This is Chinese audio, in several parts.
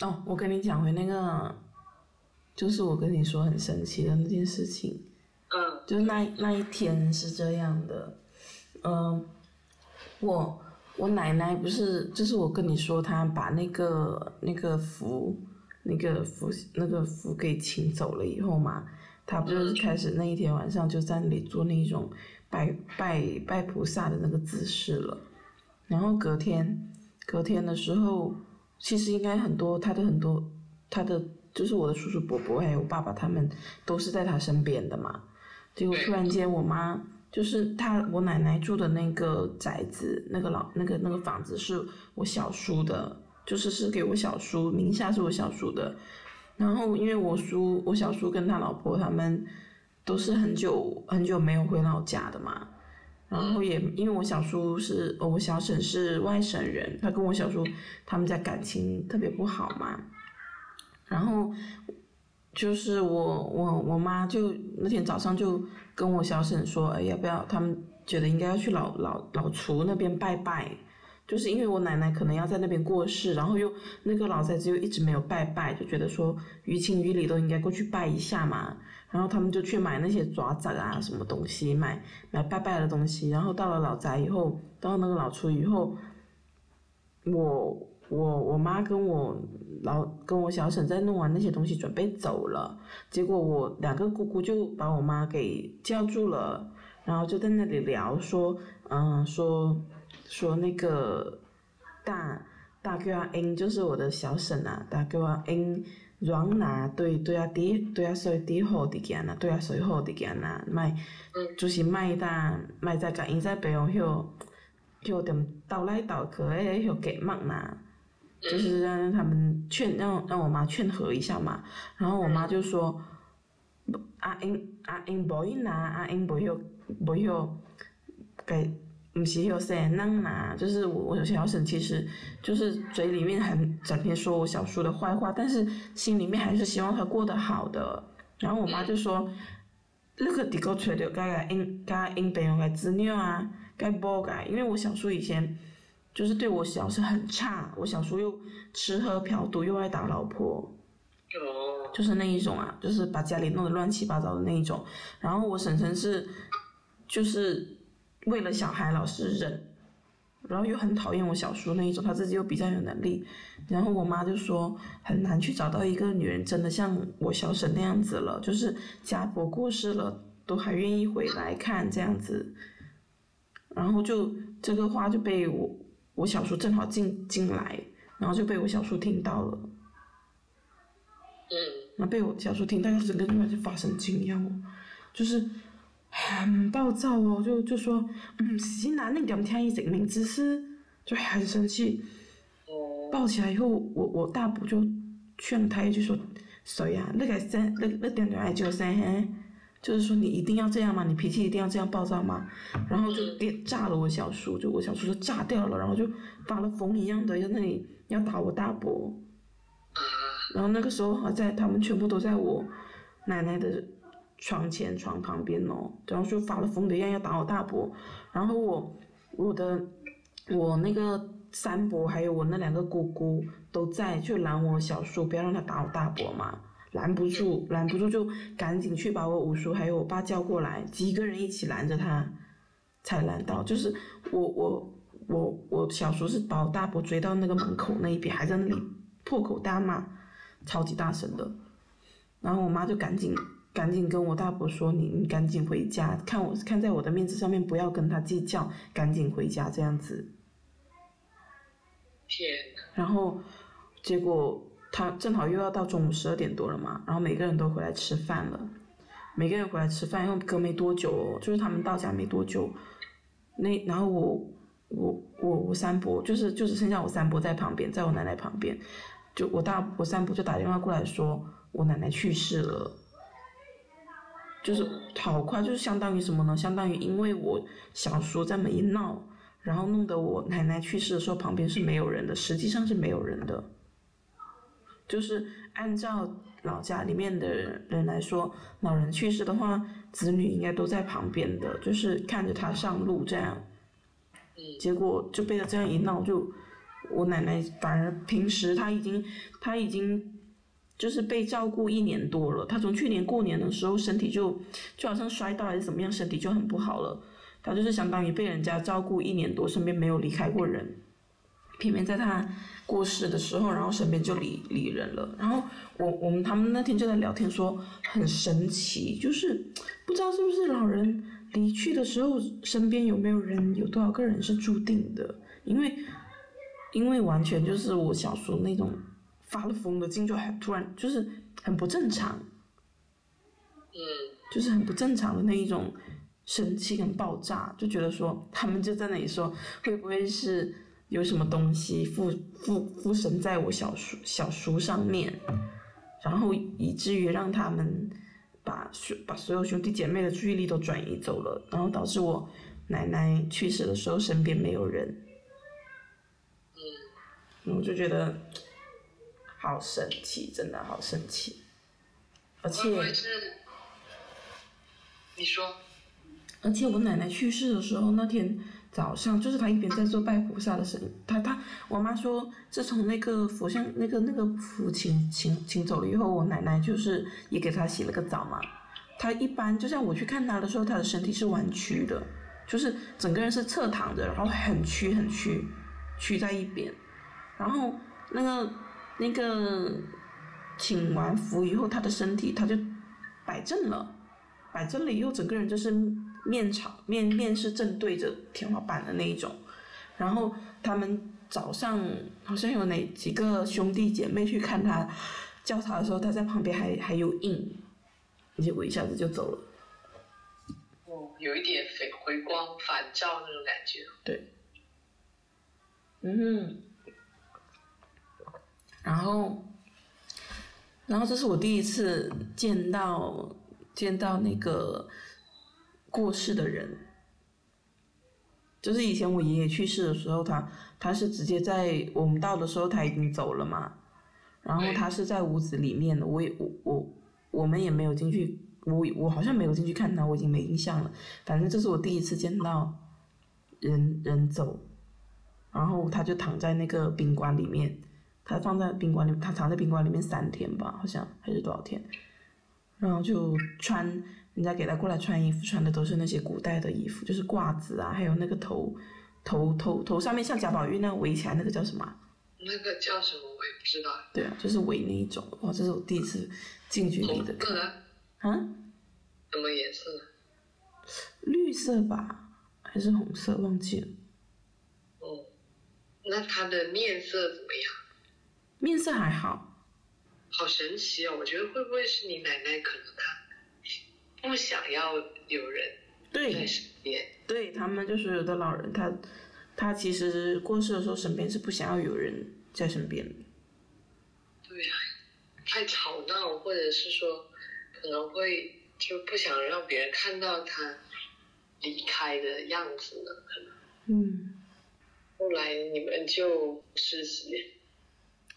哦，我跟你讲回那个，就是我跟你说很神奇的那件事情。嗯，就那那一天是这样的，嗯，我我奶奶不是，就是我跟你说，她把那个那个符，那个符那个符给请走了以后嘛，她不就是开始那一天晚上就在那里做那种拜拜拜菩萨的那个姿势了，然后隔天隔天的时候，其实应该很多他的很多他的就是我的叔叔伯伯还有我爸爸他们都是在他身边的嘛。结果突然间，我妈就是他，我奶奶住的那个宅子，那个老那个那个房子是我小叔的，就是是给我小叔名下是我小叔的。然后因为我叔我小叔跟他老婆他们都是很久很久没有回老家的嘛，然后也因为我小叔是我小婶是外省人，他跟我小叔他们家感情特别不好嘛，然后。就是我我我妈就那天早上就跟我小婶说，哎，要不要？他们觉得应该要去老老老厨那边拜拜，就是因为我奶奶可能要在那边过世，然后又那个老宅子又一直没有拜拜，就觉得说于情于理都应该过去拜一下嘛。然后他们就去买那些爪子啊什么东西，买买拜拜的东西。然后到了老宅以后，到那个老厨以后，我。我我妈跟我老跟我小婶在弄完那些东西准备走了，结果我两个姑姑就把我妈给叫住了，然后就在那里聊说，嗯，说说那个大大哥阿英就是我的小婶啊，大哥阿英软啦对对啊弟对阿嫂弟好的件啊，对啊，所以好的件啊，卖就是卖大卖再甲因在背后休休点倒来倒去诶，休给忙呐。就是让他们劝让让我妈劝和一下嘛，然后我妈就说，阿英阿英不要拿，阿英不要不要，给唔是要谁能拿，就是我我小婶其实就是嘴里面很整天说我小叔的坏话，但是心里面还是希望他过得好的。然后我妈就说，那个地沟吹的该个英该英朋友该子女啊，该不该？因为我小叔以前。就是对我小是很差，我小叔又吃喝嫖赌，又爱打老婆，就是那一种啊，就是把家里弄得乱七八糟的那一种。然后我婶婶是，就是为了小孩老是忍，然后又很讨厌我小叔那一种，他自己又比较有能力。然后我妈就说很难去找到一个女人真的像我小婶那样子了，就是家婆过世了都还愿意回来看这样子。然后就这个话就被我。我小叔正好进进来，然后就被我小叔听到了。嗯。那被我小叔听到，整个人就发神经一样哦，就是很暴躁哦，就就说，嗯，是哪那点听伊证明知识，就很生气。哦。抱起来以后，我我大伯就劝他一句说：“谁呀？那个三那那点点爱就生。”就是说你一定要这样吗？你脾气一定要这样暴躁吗？然后就电炸了我小叔，就我小叔就炸掉了，然后就发了疯一样的在那里要打我大伯。然后那个时候还在他们全部都在我奶奶的床前床旁边哦，然后就发了疯的一样要打我大伯。然后我我的我那个三伯还有我那两个姑姑都在，就拦我小叔不要让他打我大伯嘛。拦不住，拦不住就赶紧去把我五叔还有我爸叫过来，几个人一起拦着他，才拦到。就是我我我我小叔是把我大伯追到那个门口那一边，还在那里破口大骂，超级大声的。然后我妈就赶紧赶紧跟我大伯说：“你你赶紧回家，看我看在我的面子上面，不要跟他计较，赶紧回家这样子。”天然后结果。他正好又要到中午十二点多了嘛，然后每个人都回来吃饭了，每个人回来吃饭，因为隔没多久，就是他们到家没多久，那然后我我我我三伯就是就只剩下我三伯在旁边，在我奶奶旁边，就我大我三伯就打电话过来说我奶奶去世了，就是好快，就是相当于什么呢？相当于因为我小叔这么一闹，然后弄得我奶奶去世的时候旁边是没有人的，实际上是没有人的。就是按照老家里面的人来说，老人去世的话，子女应该都在旁边的，就是看着他上路这样。结果就被他这样一闹，就我奶奶反而平时她已经她已经就是被照顾一年多了，他从去年过年的时候身体就就好像摔到还是怎么样，身体就很不好了。他就是相当于被人家照顾一年多，身边没有离开过人，偏偏在他过世的时候，然后身边就离离人了。然后我我们他们那天就在聊天说很神奇，就是不知道是不是老人离去的时候，身边有没有人，有多少个人是注定的，因为。因为完全就是我小时候那种发了疯的劲，就很突然，就是很不正常，嗯，就是很不正常的那一种生气跟爆炸，就觉得说他们就在那里说会不会是有什么东西附附附身在我小叔小叔上面，然后以至于让他们把所把所有兄弟姐妹的注意力都转移走了，然后导致我奶奶去世的时候身边没有人。我就觉得好神奇，真的好神奇，而且，你说，而且我奶奶去世的时候，那天早上，就是她一边在做拜菩萨的神，她她我妈说，自从那个佛像那个那个符请请请走了以后，我奶奶就是也给她洗了个澡嘛。她一般就像我去看她的时候，她的身体是弯曲的，就是整个人是侧躺着，然后很曲很曲，曲在一边。然后那个那个请完福以后，他的身体他就摆正了，摆正了以后，整个人就是面朝面面是正对着天花板的那一种。然后他们早上好像有哪几个兄弟姐妹去看他，叫他的时候，他在旁边还还有应，结果一下子就走了。哦，有一点回回光返照那种感觉。对。嗯哼。然后，然后这是我第一次见到见到那个过世的人，就是以前我爷爷去世的时候，他他是直接在我们到的时候他已经走了嘛，然后他是在屋子里面的，我也我我我们也没有进去，我我好像没有进去看他，我已经没印象了，反正这是我第一次见到人人走，然后他就躺在那个宾馆里面。他放在宾馆里，他藏在宾馆里面三天吧，好像还是多少天，然后就穿人家给他过来穿衣服，穿的都是那些古代的衣服，就是褂子啊，还有那个头头头头上面像贾宝玉那样围起来，那个叫什么？那个叫什么我也不知道。对啊，就是围那一种。哇，这是我第一次近距离的看。啊？什么颜色？绿色吧，还是红色？忘记了。哦，那他的面色怎么样？面色还好，好神奇哦！我觉得会不会是你奶奶？可能她不想要有人在身边。对他们就是有的老人，他他其实过世的时候，身边是不想要有人在身边的。对呀，太吵闹，或者是说可能会就不想让别人看到他离开的样子呢？可能。嗯。后来你们就实习。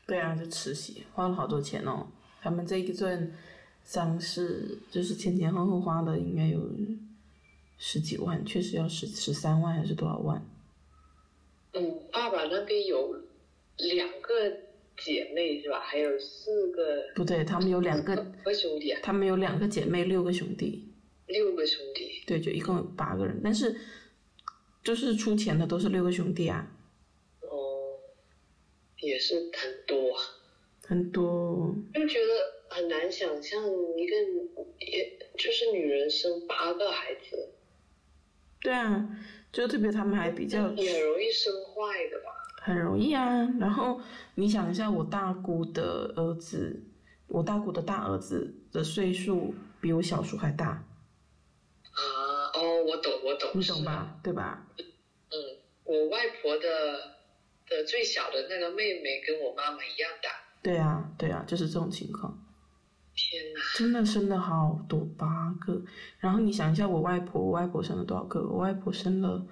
对啊，就慈禧花了好多钱哦。他们这一阵丧事就是前前后后花的应该有十几万，确实要十十三万还是多少万？嗯，爸爸那边有两个姐妹是吧？还有四个？不对，他们有两个。个兄弟啊？他们有两个姐妹，六个兄弟。六个兄弟。对，就一共有八个人，但是就是出钱的都是六个兄弟啊。也是很多，很多，就觉得很难想象一个，也就是女人生八个孩子。对啊，就特别他们还比较。也很容易生坏的吧？很容易啊，然后你想一下，我大姑的儿子，我大姑的大儿子的岁数比我小叔还大。啊，哦，我懂，我懂。你懂吧？对吧？嗯，我外婆的。的最小的那个妹妹跟我妈妈一样大。对啊，对啊，就是这种情况。天哪！真的生了好多八个，然后你想一下，我外婆，我外婆生了多少个？我外婆生了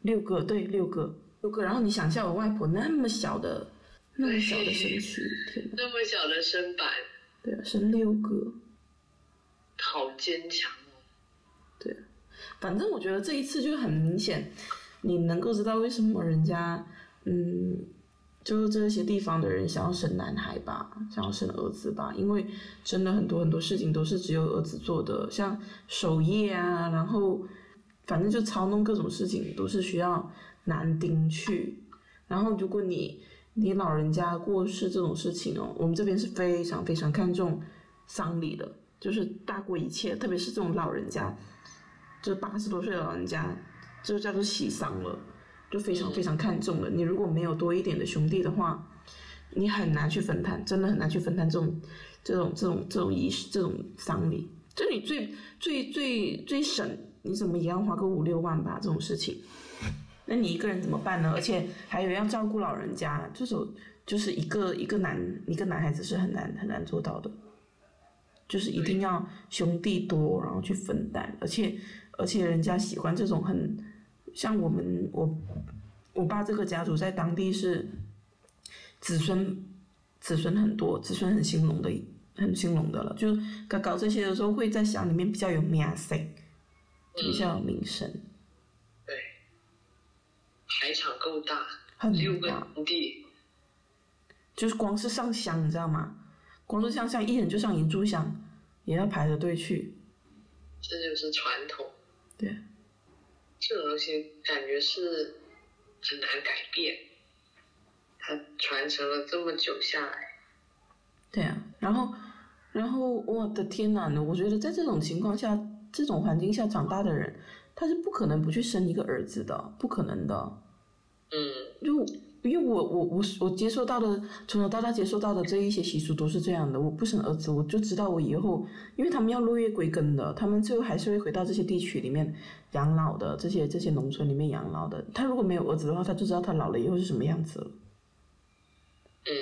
六个，对，六个，六个。然后你想一下，我外婆那么小的，那么小的身躯，天那么小的身板。对啊，生六个。好坚强哦。对，反正我觉得这一次就很明显。你能够知道为什么人家嗯，就是这些地方的人想要生男孩吧，想要生儿子吧，因为真的很多很多事情都是只有儿子做的，像守夜啊，然后反正就操弄各种事情都是需要男丁去。然后如果你你老人家过世这种事情哦，我们这边是非常非常看重丧礼的，就是大过一切，特别是这种老人家，就八十多岁的老人家，就叫做喜丧了。就非常非常看重了。你如果没有多一点的兄弟的话，你很难去分摊，真的很难去分摊这种这种这种这种仪式、这种丧礼。就你最最最最省，你怎么也要花个五六万吧？这种事情，那你一个人怎么办呢？而且还有要照顾老人家，这种就是一个一个男一个男孩子是很难很难做到的，就是一定要兄弟多，然后去分担，而且而且人家喜欢这种很。像我们我我爸这个家族在当地是子孙子孙很多，子孙很兴隆的，很兴隆的了。就搞搞这些的时候，会在乡里面比较有名声，比较有名声。对，排场够大，很大地，就是光是上香，你知道吗？光是上香，一人就上一炷香，也要排着队去。这就是传统。对。这种东西感觉是很难改变，它传承了这么久下来。对啊，然后，然后我的天呐，我觉得在这种情况下、这种环境下长大的人，他是不可能不去生一个儿子的，不可能的。嗯。就。因为我我我我接受到的从小到大接受到的这一些习俗都是这样的，我不生儿子，我就知道我以后，因为他们要落叶归根的，他们最后还是会回到这些地区里面养老的，这些这些农村里面养老的。他如果没有儿子的话，他就知道他老了以后是什么样子了。嗯，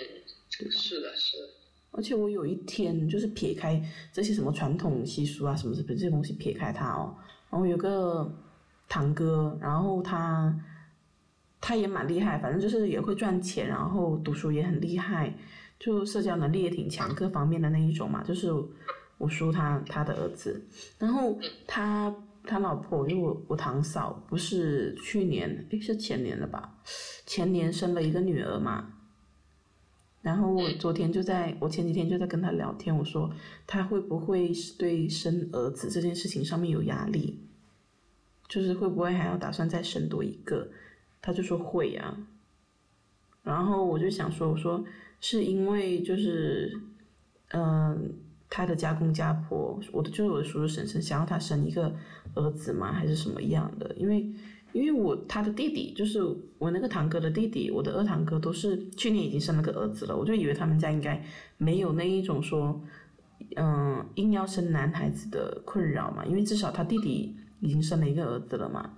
是的，是的。而且我有一天就是撇开这些什么传统习俗啊什么什么这些东西撇开它哦，然后有个堂哥，然后他。他也蛮厉害，反正就是也会赚钱，然后读书也很厉害，就社交能力也挺强，各方面的那一种嘛。就是我叔他他的儿子，然后他他老婆就我我堂嫂，不是去年诶是前年了吧？前年生了一个女儿嘛。然后我昨天就在我前几天就在跟他聊天，我说他会不会对生儿子这件事情上面有压力？就是会不会还要打算再生多一个？他就说会呀，然后我就想说，我说是因为就是，嗯，他的家公家婆，我的就是我的叔叔婶婶想要他生一个儿子吗？还是什么样的？因为因为我他的弟弟就是我那个堂哥的弟弟，我的二堂哥都是去年已经生了个儿子了，我就以为他们家应该没有那一种说，嗯，硬要生男孩子的困扰嘛，因为至少他弟弟已经生了一个儿子了嘛。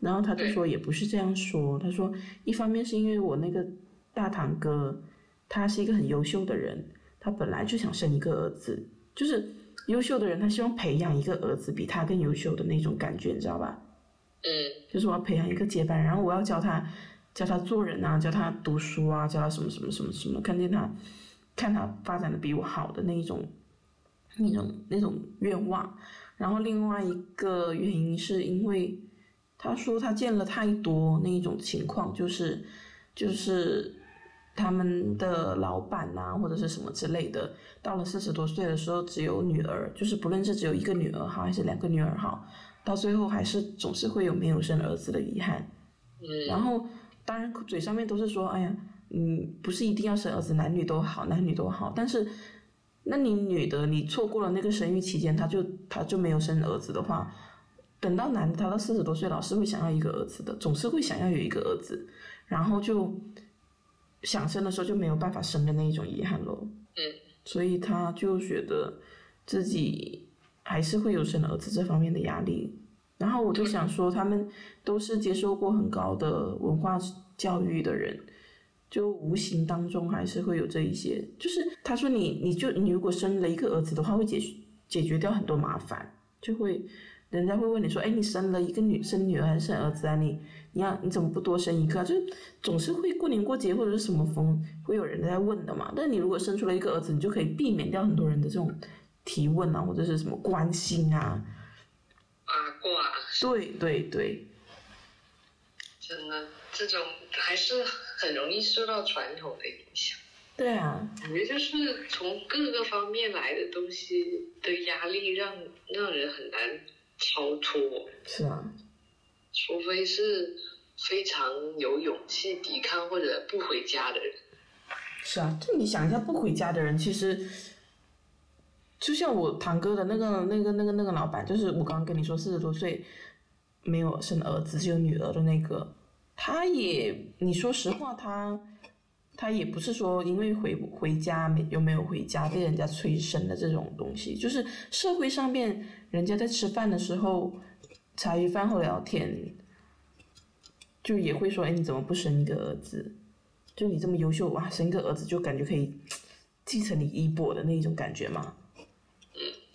然后他就说也不是这样说，他说一方面是因为我那个大堂哥，他是一个很优秀的人，他本来就想生一个儿子，就是优秀的人，他希望培养一个儿子比他更优秀的那种感觉，你知道吧？嗯，就是我要培养一个接班人，然后我要教他，教他做人啊，教他读书啊，教他什么什么什么什么，看见他，看他发展的比我好的那一种，那种那种愿望。然后另外一个原因是因为。他说他见了太多那一种情况，就是就是他们的老板呐或者是什么之类的，到了四十多岁的时候只有女儿，就是不论是只有一个女儿好还是两个女儿好，到最后还是总是会有没有生儿子的遗憾。嗯。然后当然嘴上面都是说，哎呀，嗯，不是一定要生儿子，男女都好，男女都好。但是那你女的你错过了那个生育期间，她就她就没有生儿子的话。等到男的他到四十多岁，老是会想要一个儿子的，总是会想要有一个儿子，然后就想生的时候就没有办法生的那一种遗憾喽。嗯，所以他就觉得自己还是会有生儿子这方面的压力。然后我就想说，他们都是接受过很高的文化教育的人，就无形当中还是会有这一些。就是他说你你就你如果生了一个儿子的话，会解解决掉很多麻烦，就会。人家会问你说：“哎，你生了一个女生女儿还是生儿子啊？你你要你怎么不多生一个？就是总是会过年过节或者是什么风，会有人在问的嘛。但你如果生出了一个儿子，你就可以避免掉很多人的这种提问啊，或者是什么关心啊。”八卦。对对对。真的，这种还是很容易受到传统的影响。对啊，感觉就是从各个方面来的东西的压力让让人很难超脱。是啊，除非是非常有勇气抵抗或者不回家的人。是啊，就你想一下，不回家的人其实，就像我堂哥的那个、那个、那个、那个老板，就是我刚刚跟你说四十多岁没有生儿子，只有女儿的那个，他也，你说实话，他他也不是说因为回回家没有没有回家被人家催生的这种东西，就是社会上面人家在吃饭的时候，茶余饭后聊天，就也会说，哎，你怎么不生一个儿子？就你这么优秀哇，生一个儿子就感觉可以继承你衣钵的那一种感觉嘛。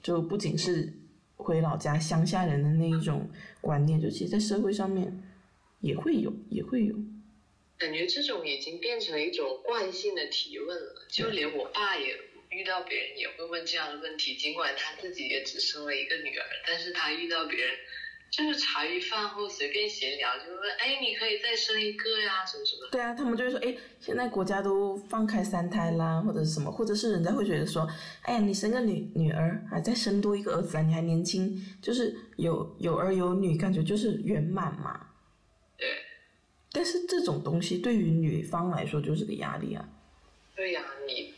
就不仅是回老家乡下人的那一种观念，就其实在社会上面也会有，也会有。感觉这种已经变成一种惯性的提问了，就连我爸也遇到别人也会问这样的问题，尽管他自己也只生了一个女儿，但是他遇到别人就是茶余饭后随便闲聊，就问，哎，你可以再生一个呀，什么什么。对啊，他们就会说，哎，现在国家都放开三胎啦，或者是什么，或者是人家会觉得说，哎呀，你生个女女儿，啊再生多一个儿子啊，你还年轻，就是有有儿有女，感觉就是圆满嘛。对。但是这种东西对于女方来说就是个压力啊。对呀，你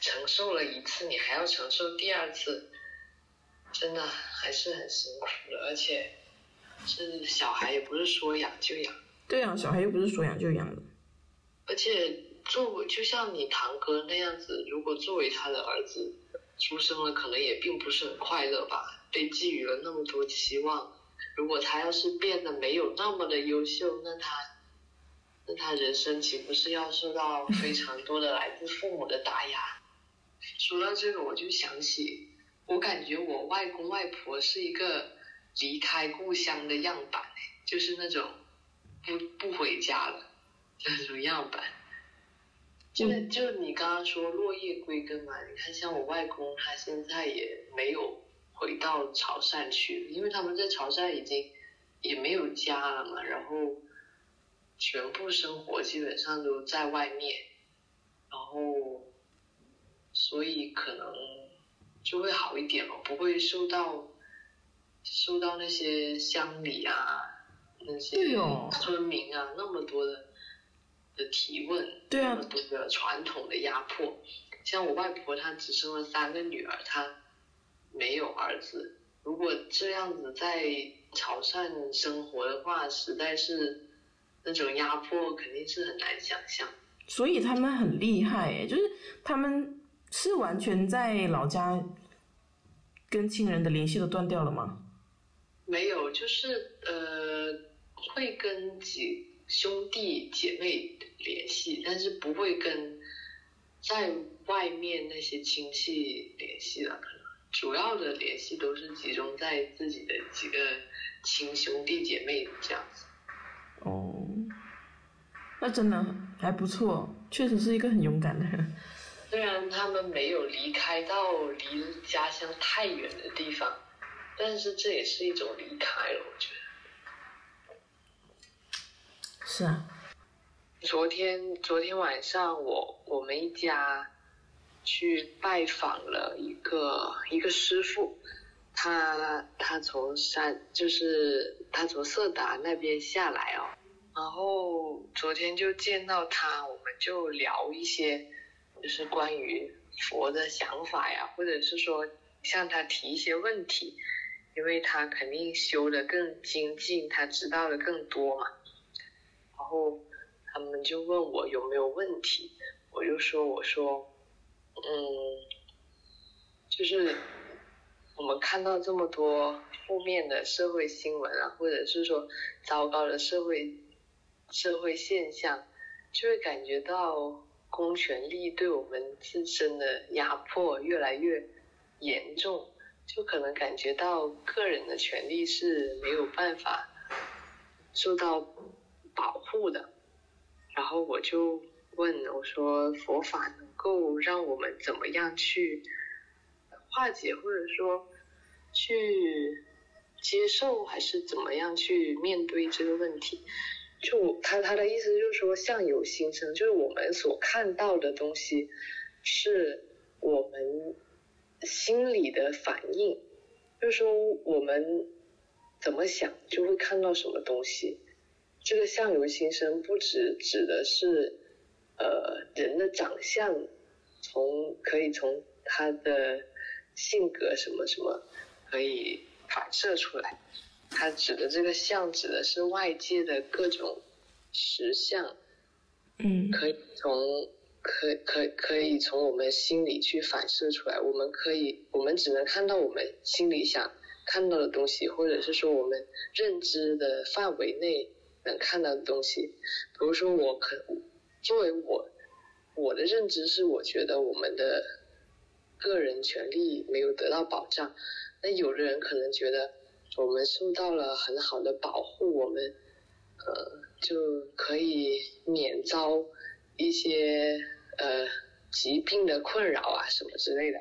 承受了一次，你还要承受第二次，真的还是很辛苦的。而且，是小孩也不是说养就养。对啊，小孩又不是说养就养的。而且，作为就像你堂哥那样子，如果作为他的儿子出生了，可能也并不是很快乐吧，被寄予了那么多期望。如果他要是变得没有那么的优秀，那他，那他人生岂不是要受到非 常多的来自父母的打压？说到这个，我就想起，我感觉我外公外婆是一个离开故乡的样板，就是那种不不回家了那种样板。就就你刚刚说落叶归根嘛，你看像我外公，他现在也没有。回到潮汕去，因为他们在潮汕已经也没有家了嘛，然后全部生活基本上都在外面，然后所以可能就会好一点嘛，不会受到受到那些乡里啊那些村民啊那么多的的提问，那么多的传统的压迫。像我外婆她只生了三个女儿，她。没有儿子，如果这样子在潮汕生活的话，实在是那种压迫肯定是很难想象。所以他们很厉害诶，就是他们是完全在老家跟亲人的联系都断掉了吗？没有，就是呃会跟几兄弟姐妹联系，但是不会跟在外面那些亲戚联系了。可能主要的联系都是集中在自己的几个亲兄弟姐妹这样子。哦，那真的还不错，确实是一个很勇敢的人。虽然他们没有离开到离家乡太远的地方，但是这也是一种离开了，我觉得。是啊。昨天昨天晚上我我们一家。去拜访了一个一个师傅，他他从山就是他从色达那边下来哦，然后昨天就见到他，我们就聊一些就是关于佛的想法呀，或者是说向他提一些问题，因为他肯定修的更精进，他知道的更多嘛，然后他们就问我有没有问题，我就说我说。嗯，就是我们看到这么多负面的社会新闻啊，或者是说糟糕的社会社会现象，就会感觉到公权力对我们自身的压迫越来越严重，就可能感觉到个人的权利是没有办法受到保护的。然后我就问我说：“佛法能？”够让我们怎么样去化解，或者说去接受，还是怎么样去面对这个问题？就他他的意思就是说相由心生，就是我们所看到的东西是我们心里的反应，就是说我们怎么想就会看到什么东西。这个相由心生不只指的是呃人的长相，从可以从他的性格什么什么可以反射出来。它指的这个相，指的是外界的各种实相，嗯，可以从可可可以从我们心里去反射出来。我们可以，我们只能看到我们心里想看到的东西，或者是说我们认知的范围内能看到的东西。比如说，我可作为我我的认知是，我觉得我们的个人权利没有得到保障。那有的人可能觉得。我们受到了很好的保护，我们呃就可以免遭一些呃疾病的困扰啊什么之类的。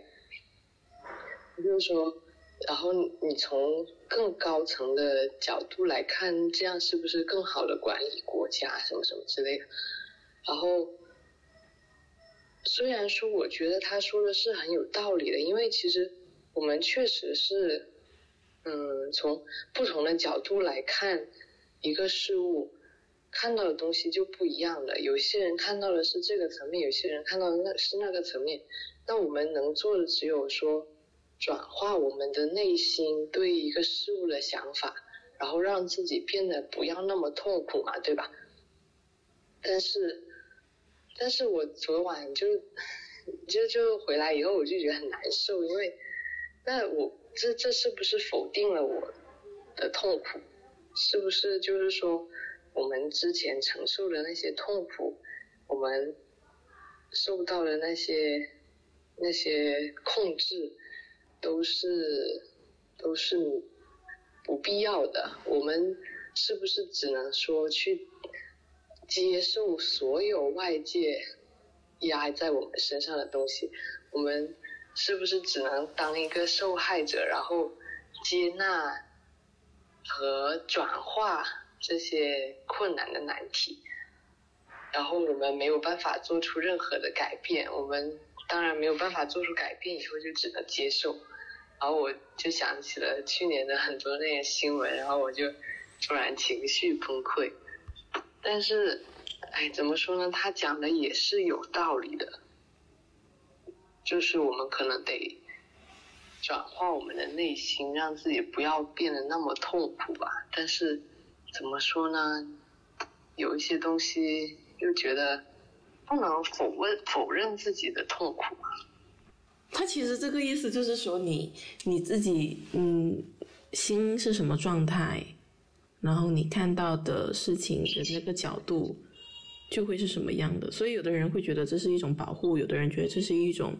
就是说，然后你从更高层的角度来看，这样是不是更好的管理国家什么什么之类的？然后虽然说我觉得他说的是很有道理的，因为其实我们确实是。嗯，从不同的角度来看一个事物，看到的东西就不一样了。有些人看到的是这个层面，有些人看到的那是那个层面。那我们能做的只有说，转化我们的内心对一个事物的想法，然后让自己变得不要那么痛苦嘛，对吧？但是，但是我昨晚就就就回来以后，我就觉得很难受，因为那我。这这是不是否定了我的痛苦？是不是就是说，我们之前承受的那些痛苦，我们受到的那些那些控制，都是都是不必要的？我们是不是只能说去接受所有外界压在我们身上的东西？我们？是不是只能当一个受害者，然后接纳和转化这些困难的难题？然后我们没有办法做出任何的改变，我们当然没有办法做出改变，以后就只能接受。然后我就想起了去年的很多那些新闻，然后我就突然情绪崩溃。但是，哎，怎么说呢？他讲的也是有道理的。就是我们可能得转化我们的内心，让自己不要变得那么痛苦吧。但是怎么说呢？有一些东西又觉得不能否认否认自己的痛苦。他其实这个意思就是说，你你自己嗯心是什么状态，然后你看到的事情的那个角度。就会是什么样的，所以有的人会觉得这是一种保护，有的人觉得这是一种，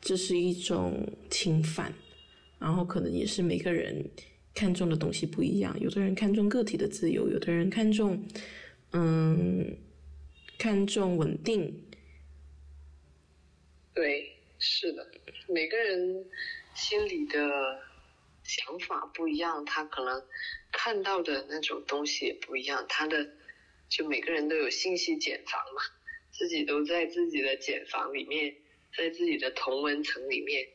这是一种侵犯，然后可能也是每个人看重的东西不一样，有的人看重个体的自由，有的人看重，嗯，看重稳定。对，是的，每个人心里的想法不一样，他可能看到的那种东西也不一样，他的。就每个人都有信息茧房嘛，自己都在自己的茧房里面，在自己的同温层里面，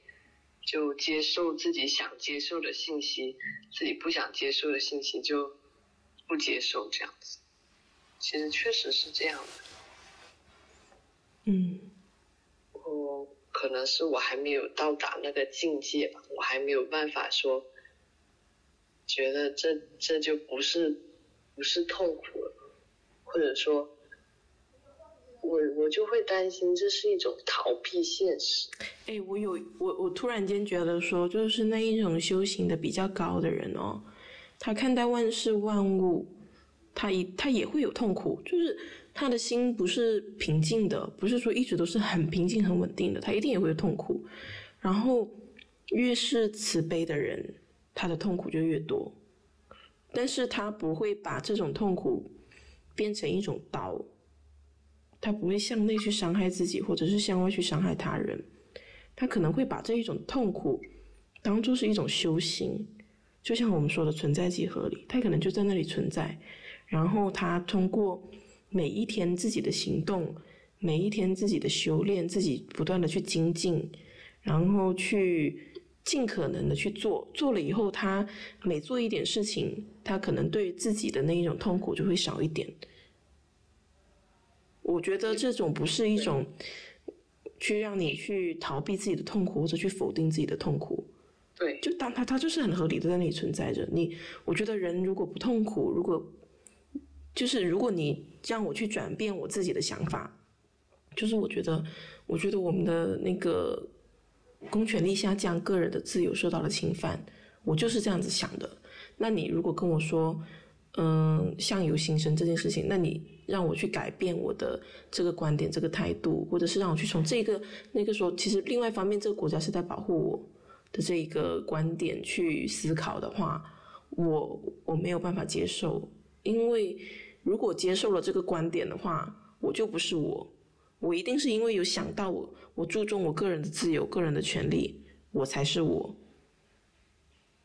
就接受自己想接受的信息，自己不想接受的信息就不接受这样子。其实确实是这样的。嗯，我可能是我还没有到达那个境界吧，我还没有办法说，觉得这这就不是不是痛苦了。或者说，我我就会担心这是一种逃避现实。哎，我有我我突然间觉得说，就是那一种修行的比较高的人哦，他看待万事万物，他一他也会有痛苦，就是他的心不是平静的，不是说一直都是很平静很稳定的，他一定也会有痛苦。然后越是慈悲的人，他的痛苦就越多，但是他不会把这种痛苦。变成一种刀，他不会向内去伤害自己，或者是向外去伤害他人。他可能会把这一种痛苦当做是一种修行，就像我们说的存在即合理，他可能就在那里存在，然后他通过每一天自己的行动，每一天自己的修炼，自己不断的去精进，然后去尽可能的去做，做了以后，他每做一点事情，他可能对自己的那一种痛苦就会少一点。我觉得这种不是一种去让你去逃避自己的痛苦，或者去否定自己的痛苦。对，就当他他就是很合理的在那里存在着。你，我觉得人如果不痛苦，如果就是如果你让我去转变我自己的想法，就是我觉得，我觉得我们的那个公权力下降，个人的自由受到了侵犯，我就是这样子想的。那你如果跟我说，嗯，相由心生这件事情，那你。让我去改变我的这个观点、这个态度，或者是让我去从这个那个时候，其实另外一方面，这个国家是在保护我的这一个观点去思考的话，我我没有办法接受，因为如果接受了这个观点的话，我就不是我，我一定是因为有想到我，我注重我个人的自由、个人的权利，我才是我。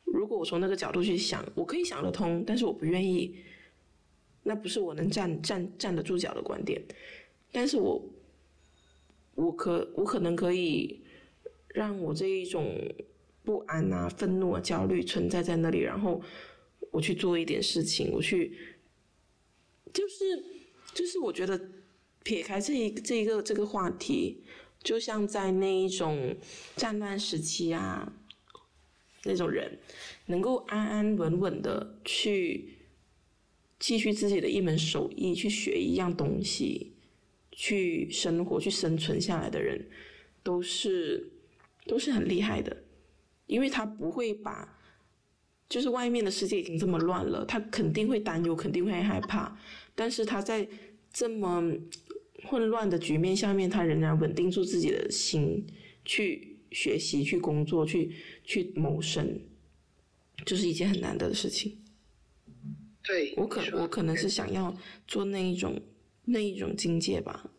如果我从那个角度去想，我可以想得通，但是我不愿意。那不是我能站站站得住脚的观点，但是我，我可我可能可以让我这一种不安啊、愤怒啊、焦虑存在在那里，然后我去做一点事情，我去，就是就是我觉得撇开这一这一个这个话题，就像在那一种战乱时期啊，那种人能够安安稳稳的去。继续自己的一门手艺，去学一样东西，去生活、去生存下来的人，都是都是很厉害的，因为他不会把，就是外面的世界已经这么乱了，他肯定会担忧，肯定会害怕，但是他在这么混乱的局面下面，他仍然稳定住自己的心，去学习、去工作、去去谋生，就是一件很难得的事情。对，我可我可能是想要做那一种那一种境界吧。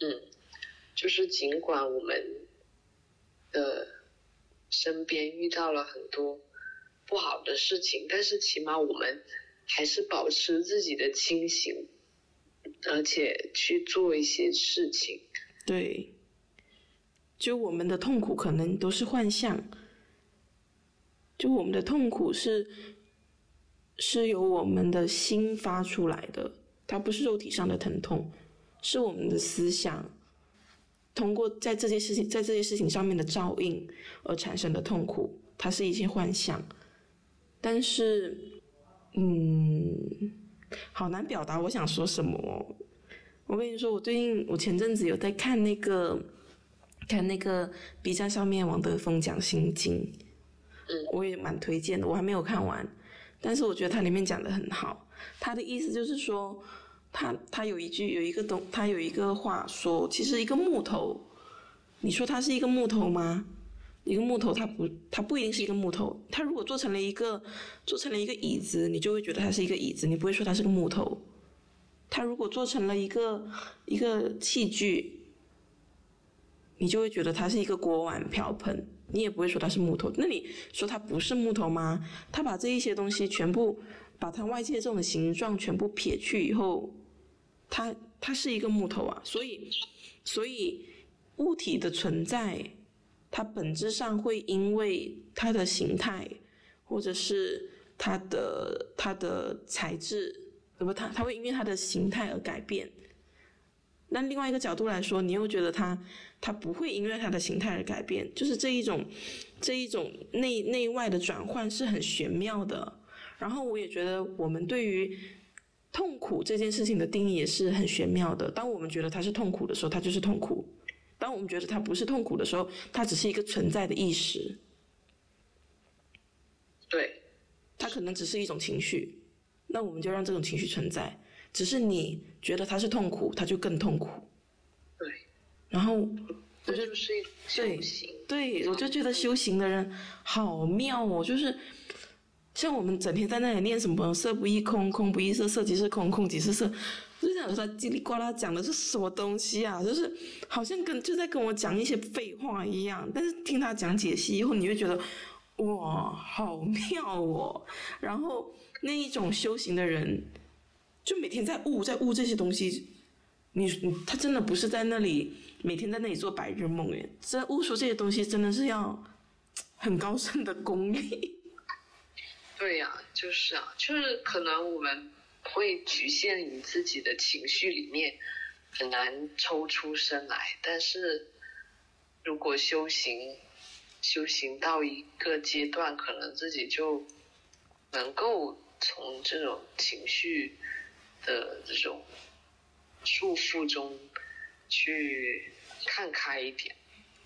嗯，就是尽管我们的身边遇到了很多不好的事情，但是起码我们还是保持自己的清醒，而且去做一些事情。对，就我们的痛苦可能都是幻象，就我们的痛苦是。是由我们的心发出来的，它不是肉体上的疼痛，是我们的思想通过在这件事情在这件事情上面的照应而产生的痛苦，它是一些幻象。但是，嗯，好难表达我想说什么。哦我跟你说，我最近我前阵子有在看那个看那个 B 站上面王德峰讲心经，嗯，我也蛮推荐的，我还没有看完。但是我觉得它里面讲的很好，他的意思就是说，他他有一句有一个东，他有一个话说，其实一个木头，你说它是一个木头吗？一个木头它不，它不一定是一个木头。它如果做成了一个做成了一个椅子，你就会觉得它是一个椅子，你不会说它是个木头。它如果做成了一个一个器具，你就会觉得它是一个锅碗瓢盆。你也不会说它是木头，那你说它不是木头吗？他把这一些东西全部，把它外界这种形状全部撇去以后，它它是一个木头啊。所以，所以物体的存在，它本质上会因为它的形态，或者是它的它的材质，不，它它会因为它的形态而改变。那另外一个角度来说，你又觉得它，它不会因为它的形态而改变，就是这一种，这一种内内外的转换是很玄妙的。然后我也觉得，我们对于痛苦这件事情的定义也是很玄妙的。当我们觉得它是痛苦的时候，它就是痛苦；当我们觉得它不是痛苦的时候，它只是一个存在的意识。对，它可能只是一种情绪，那我们就让这种情绪存在。只是你觉得它是痛苦，它就更痛苦。对。然后，我就是修行。对，我就觉得修行的人好妙哦，就是像我们整天在那里念什么“色不异空，空不异色，色即是空，空即是色”，就想说他叽里呱啦讲的是什么东西啊？就是好像跟就在跟我讲一些废话一样。但是听他讲解析以后，你会觉得哇，好妙哦！然后那一种修行的人，就每天在悟，在悟这些东西。你他真的不是在那里每天在那里做白日梦耶，这悟出这些东西真的是要很高深的功力。对呀，就是啊，就是可能我们会局限于自己的情绪里面，很难抽出身来。但是如果修行，修行到一个阶段，可能自己就能够从这种情绪的这种。束缚中去看开一点，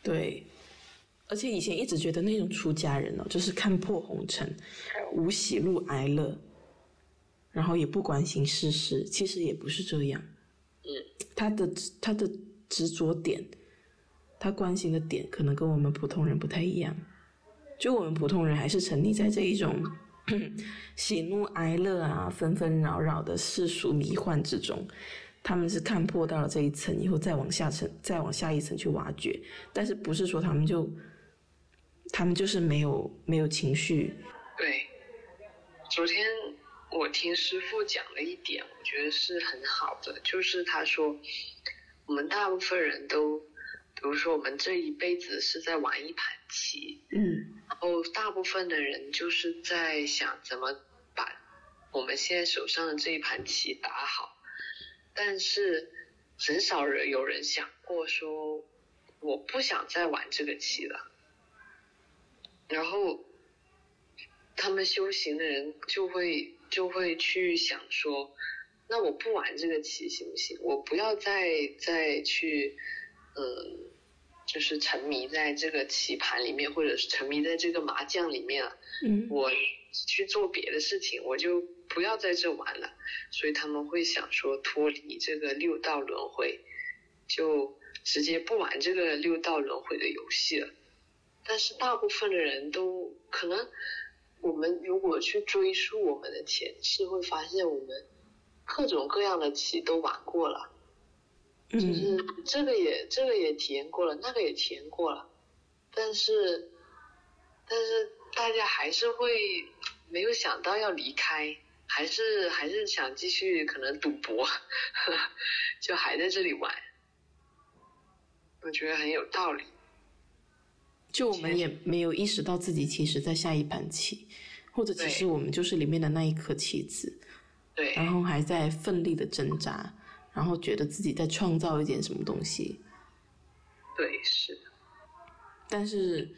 对，而且以前一直觉得那种出家人哦，就是看破红尘，无喜怒哀乐，然后也不关心世事，其实也不是这样。嗯，他的他的执着点，他关心的点，可能跟我们普通人不太一样。就我们普通人还是沉溺在这一种 喜怒哀乐啊、纷纷扰扰的世俗迷幻之中。他们是看破到了这一层以后，再往下层，再往下一层去挖掘。但是不是说他们就，他们就是没有没有情绪？对，昨天我听师傅讲了一点，我觉得是很好的，就是他说，我们大部分人都，比如说我们这一辈子是在玩一盘棋，嗯，然后大部分的人就是在想怎么把我们现在手上的这一盘棋打好。但是很少人有人想过说我不想再玩这个棋了，然后他们修行的人就会就会去想说，那我不玩这个棋行不行？我不要再再去嗯，就是沉迷在这个棋盘里面，或者是沉迷在这个麻将里面了。嗯，我去做别的事情，我就。不要在这玩了，所以他们会想说脱离这个六道轮回，就直接不玩这个六道轮回的游戏了。但是大部分的人都可能，我们如果去追溯我们的前世，会发现我们各种各样的棋都玩过了，就是这个也这个也体验过了，那个也体验过了，但是但是大家还是会没有想到要离开。还是还是想继续可能赌博，就还在这里玩，我觉得很有道理。就我们也没有意识到自己其实在下一盘棋，或者其实我们就是里面的那一颗棋子，对，然后还在奋力的挣扎，然后觉得自己在创造一点什么东西。对，是。但是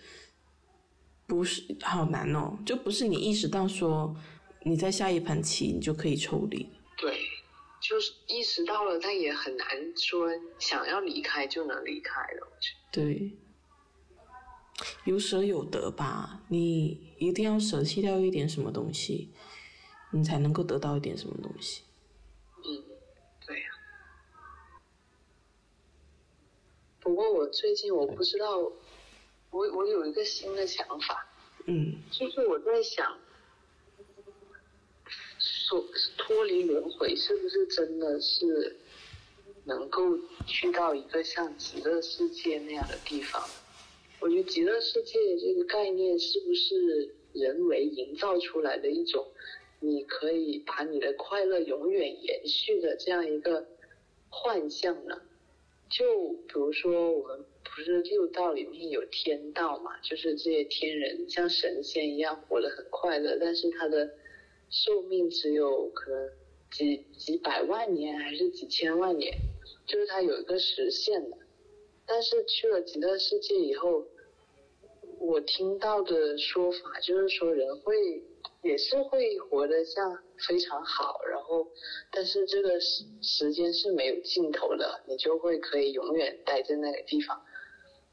不是好难哦？就不是你意识到说。你在下一盘棋，你就可以抽离。对，就是意识到了，但也很难说想要离开就能离开了。对，有舍有得吧，你一定要舍弃掉一点什么东西，你才能够得到一点什么东西。嗯，对呀。不过我最近我不知道，我我有一个新的想法。嗯。就是我在想。说脱离轮回是不是真的是能够去到一个像极乐世界那样的地方？我觉得极乐世界这个概念是不是人为营造出来的一种，你可以把你的快乐永远延续的这样一个幻象呢？就比如说我们不是六道里面有天道嘛，就是这些天人像神仙一样活得很快乐，但是他的。寿命只有可能几几百万年还是几千万年，就是它有一个时限的。但是去了极乐世界以后，我听到的说法就是说人会也是会活得像非常好，然后但是这个时时间是没有尽头的，你就会可以永远待在那个地方。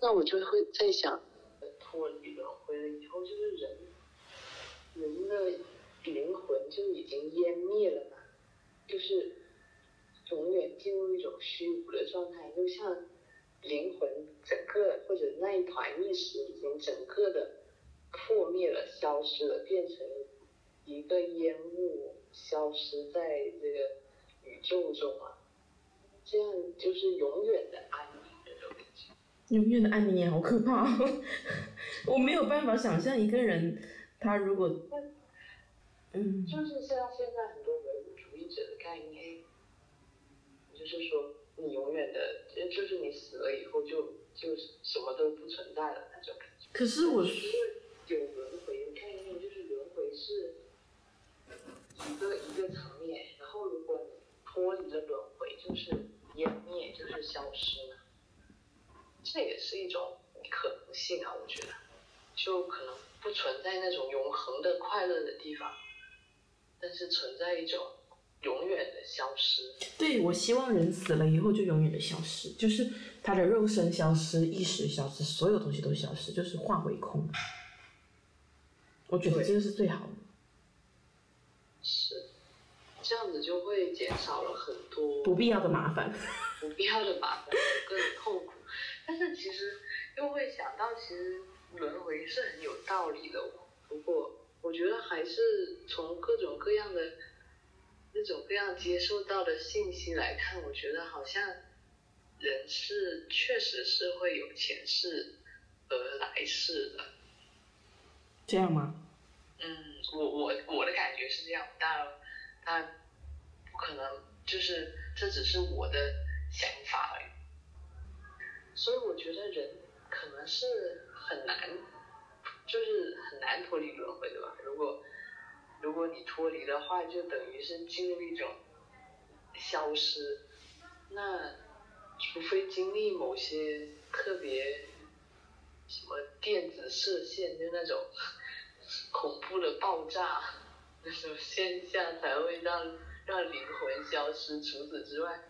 那我就会在想，脱离轮回了以后，就是人人的。灵魂就已经湮灭了嘛，就是永远进入一种虚无的状态，就像灵魂整个或者那一团意识已经整个的破灭了、消失了，变成一个烟雾，消失在这个宇宙中啊，这样就是永远的安宁的感觉。永远的安宁也好可怕，我没有办法想象一个人，他如果，嗯，就是像现在很多唯物主义者的概念，就是说你永远的，就是你死了以后就就什么都不存在了那种感觉。可是我因为有轮回的概念，就是轮回是一个一个层面，然后如果你脱离了轮回，就是湮灭，就是消失了。这也是一种可能性啊，我觉得，就可能不存在那种永恒的快乐的地方，但是存在一种永远的消失。对我希望人死了以后就永远的消失，就是他的肉身消失，意识消失，所有东西都消失，就是化为空。我觉得这个是最好的。是，这样子就会减少了很多不必要的麻烦。不必要的麻烦跟痛苦。但是其实又会想到，其实轮回是很有道理的。不过我觉得还是从各种各样的、各种各样接受到的信息来看，我觉得好像人是确实是会有前世和来世的。这样吗？嗯，我我我的感觉是这样，当然，当然不可能，就是这只是我的想法而已。所以我觉得人可能是很难，就是很难脱离轮回的吧。如果如果你脱离的话，就等于是进入一种消失。那除非经历某些特别什么电子射线，就那种恐怖的爆炸那种现象，才会让让灵魂消失。除此之外，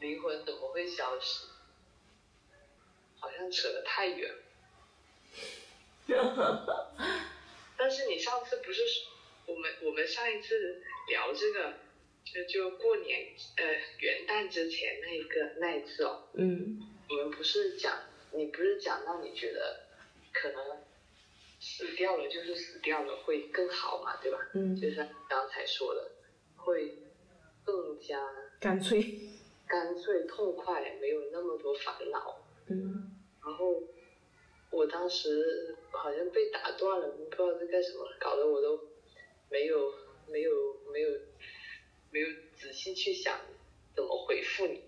灵魂怎么会消失？好像扯得太远。但是你上次不是我们我们上一次聊这个，就就过年呃元旦之前那一个那一次哦，嗯我们不是讲你不是讲到你觉得可能死掉了就是死掉了会更好嘛，对吧？嗯，就像刚才说的，会更加干脆。干脆痛快，没有那么多烦恼。嗯然后我当时好像被打断了，不知道在干什么，搞得我都没有没有没有没有仔细去想怎么回复你。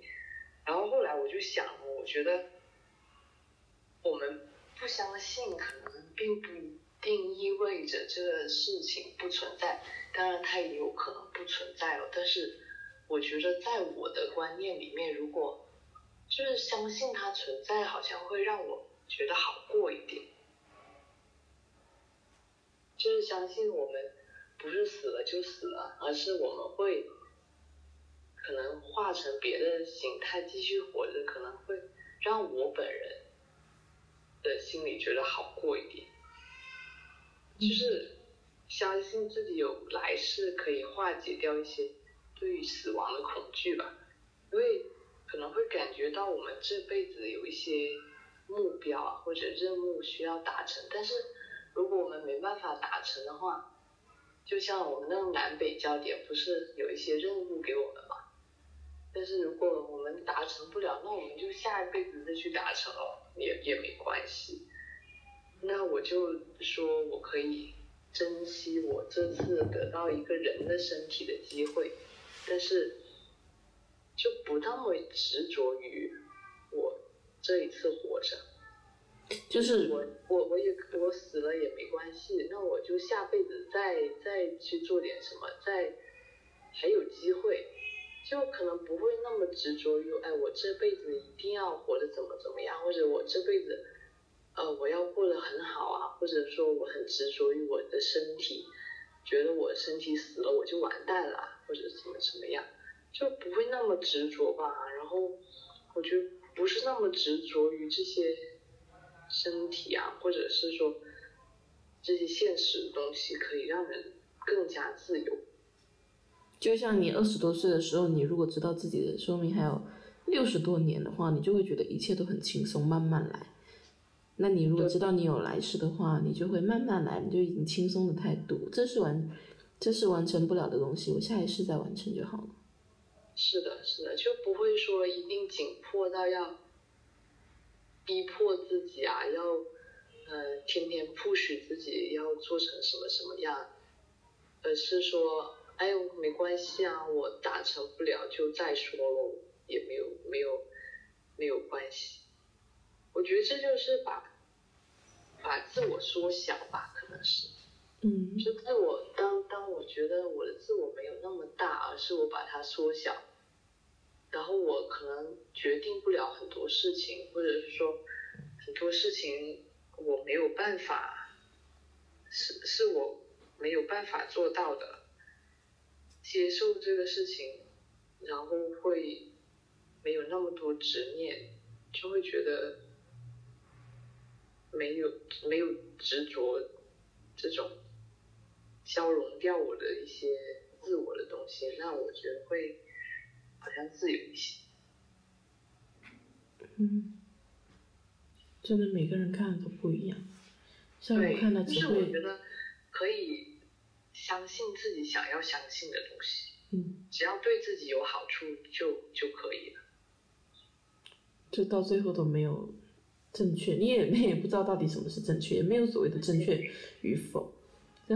然后后来我就想，我觉得我们不相信，可能并不一定意味着这个事情不存在，当然它也有可能不存在哦。但是我觉得在我的观念里面，如果就是相信它存在，好像会让我觉得好过一点。就是相信我们不是死了就死了，而是我们会可能化成别的形态继续活着，可能会让我本人的心里觉得好过一点。就是相信自己有来世，可以化解掉一些对于死亡的恐惧吧，因为。可能会感觉到我们这辈子有一些目标啊或者任务需要达成，但是如果我们没办法达成的话，就像我们那个南北焦点不是有一些任务给我们嘛？但是如果我们达成不了，那我们就下一辈子再去达成哦，也也没关系。那我就说我可以珍惜我这次得到一个人的身体的机会，但是。就不那么执着于我这一次活着，就是我我我也我死了也没关系，那我就下辈子再再去做点什么，再还有机会，就可能不会那么执着于哎我这辈子一定要活得怎么怎么样，或者我这辈子呃我要过得很好啊，或者说我很执着于我的身体，觉得我身体死了我就完蛋了，或者怎么怎么样。就不会那么执着吧，然后我觉得不是那么执着于这些身体啊，或者是说这些现实的东西，可以让人更加自由。就像你二十多岁的时候，你如果知道自己的寿命还有六十多年的话，你就会觉得一切都很轻松，慢慢来。那你如果知道你有来世的话，你就会慢慢来，你就已经轻松的态度，这是完，这是完成不了的东西，我下一世再完成就好了。是的，是的，就不会说一定紧迫到要逼迫自己啊，要呃，天天 push 自己要做成什么什么样，而是说，哎呦，没关系啊，我达成不了就再说喽，也没有没有没有关系。我觉得这就是把把自我缩小吧，可能是。嗯就自我当当我觉得我的自我没有那么大，而是我把它缩小，然后我可能决定不了很多事情，或者是说很多事情我没有办法，是是我没有办法做到的，接受这个事情，然后会没有那么多执念，就会觉得没有没有执着这种。消融掉我的一些自我的东西，那我觉得会好像自由一些。嗯，真的每个人看的都不一样，像，我看的但是只会我觉得可以相信自己想要相信的东西，嗯，只要对自己有好处就就可以了。就到最后都没有正确，你也你也不知道到底什么是正确，也没有所谓的正确与否。就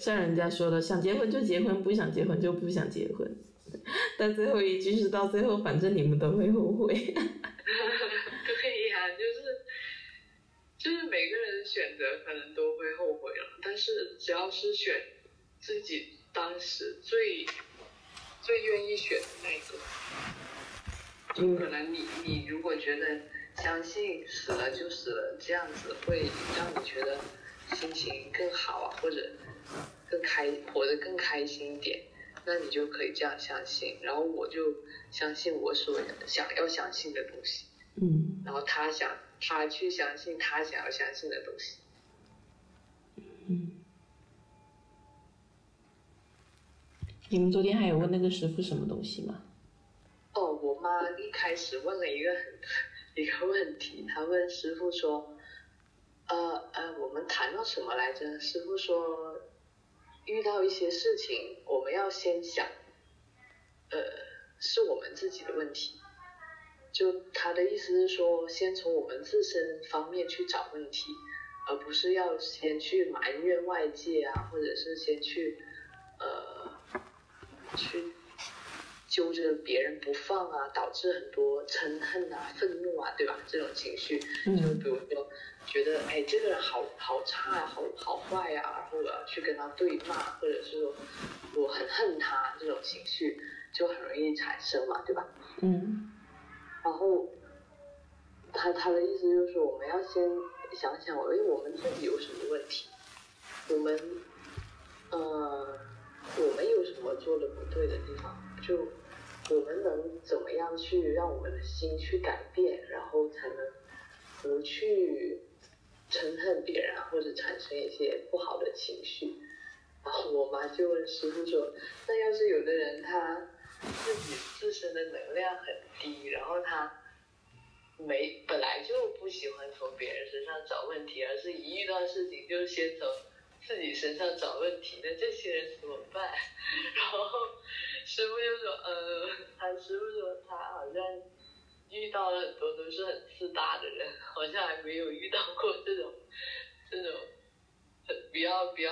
像人家说的，想结婚就结婚，不想结婚就不想结婚。但最后一句是到最后，反正你们都会后悔。对呀、就是就是每个人选择可能都会后悔了，但是只要是选自己当时最最愿意选的那个，就可能你你如果觉得相信死了就死了这样子会让你觉得心情更好啊，或者更开活得更开心一点，那你就可以这样相信。然后我就相信我所想要相信的东西。嗯然后他想他去相信他想要相信的东西。嗯。你们昨天还有问那个师傅什么东西吗？哦，我妈一开始问了一个很一个问题，她问师傅说，呃呃，我们谈到什么来着？师傅说，遇到一些事情，我们要先想，呃，是我们自己的问题。就他的意思是说，先从我们自身方面去找问题，而不是要先去埋怨外界啊，或者是先去呃去揪着别人不放啊，导致很多嗔恨啊、愤怒啊，对吧？这种情绪，就嗯比如说觉得哎这个人好好差呀、好好坏呀、然后我要去跟他对骂，或者是说我很恨他，这种情绪就很容易产生嘛，对吧？嗯然后他他的意思就是说，我们要先想想，哎，我们自己有什么问题？我们呃，我们有什么做的不对的地方？就我们能怎么样去让我们的心去改变，然后才能不去嗔恨别人，或者产生一些不好的情绪。然后我妈就问师傅说：“那要是有的人他自己自身的能量很低，然后他没本来就不喜欢从别人身上找问题，而是一遇到事情就先从自己身上找问题，那这些人怎么办？”然后师傅就说：“呃，他师傅说他好像遇到了很多都是很自大的人，好像还没有遇到过这种这种很比较比较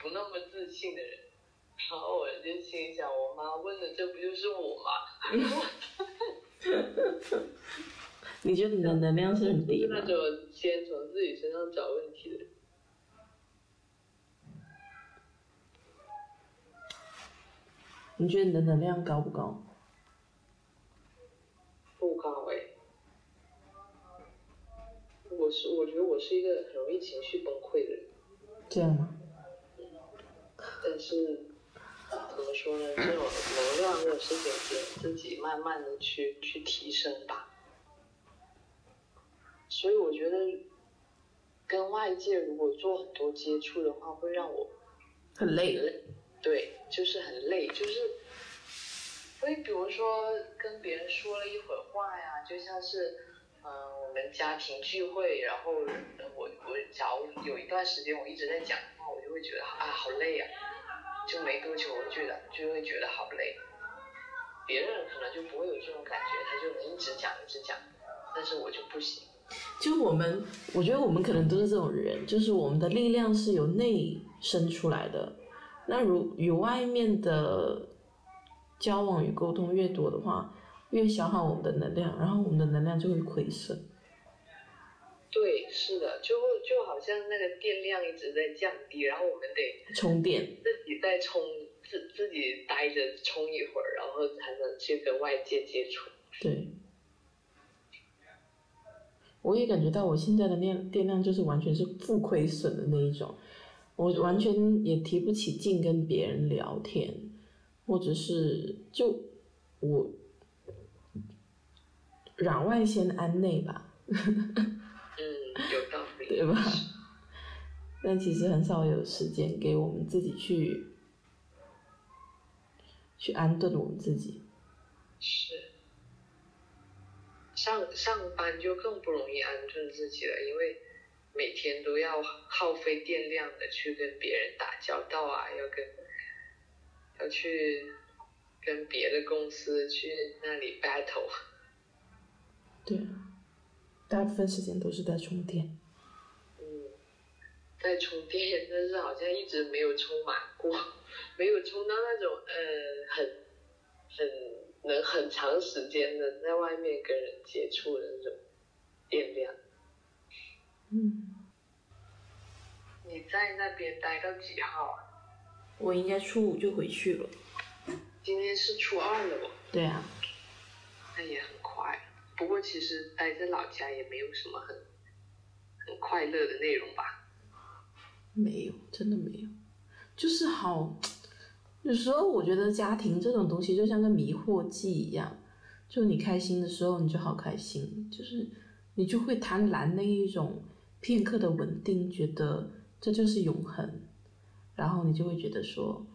不那么自信的人。”然后我就心里想，我妈问的这不就是我吗？你觉得你的能量是很低吗是那？种先从自己身上找问题的人。你觉得你的能量高不高？不高哎。我是我觉得我是一个很容易情绪崩溃的人，这样吗？但是怎么说呢？这种能量这种事情，只能自己慢慢的去去提升吧。所以我觉得跟外界如果做很多接触的话，会让我很累。累，对，就是很累，就是会比如说跟别人说了一会儿话呀，就像是嗯、我们家庭聚会，然后我我假如有一段时间我一直在讲话，我就会觉得啊好累呀、就没多久我觉得就会觉得好累。别人可能就不会有这种感觉，他就能一直讲一直讲，但是我就不行，就我们，我觉得我们可能都是这种人，就是我们的力量是由内生出来的。那如与外面的交往与沟通越多的话，越消耗我们的能量，然后我们的能量就会亏损。对，是的，就就好像那个电量一直在降低，然后我们得充电，自己再充，自自己待着充一会儿，然后才能去跟外界接触。对。我也感觉到我现在的电电量就是完全是负亏损的那一种，我完全也提不起劲跟别人聊天，或者是就我攘外先安内吧。嗯，有道理。对吧？但其实很少有时间给我们自己去去安顿我们自己。是。上上班就更不容易安顿自己了，因为每天都要耗费电量的去跟别人打交道啊，要跟要去跟别的公司去那里 battle。对啊，大部分时间都是在充电。嗯，在充电，但是好像一直没有充满过，没有充到那种呃很很。能很长时间的在外面跟人接触的那种电量。嗯。你在那边待到几号啊？我应该初五就回去了。今天是初二了吧？对啊。那也很快，不过其实待在老家也没有什么很很快乐的内容吧？没有，真的没有，就是好。有时候我觉得家庭这种东西就像个迷惑剂一样，就你开心的时候你就好开心，就是你就会贪婪那一种片刻的稳定，觉得这就是永恒，然后你就会觉得说，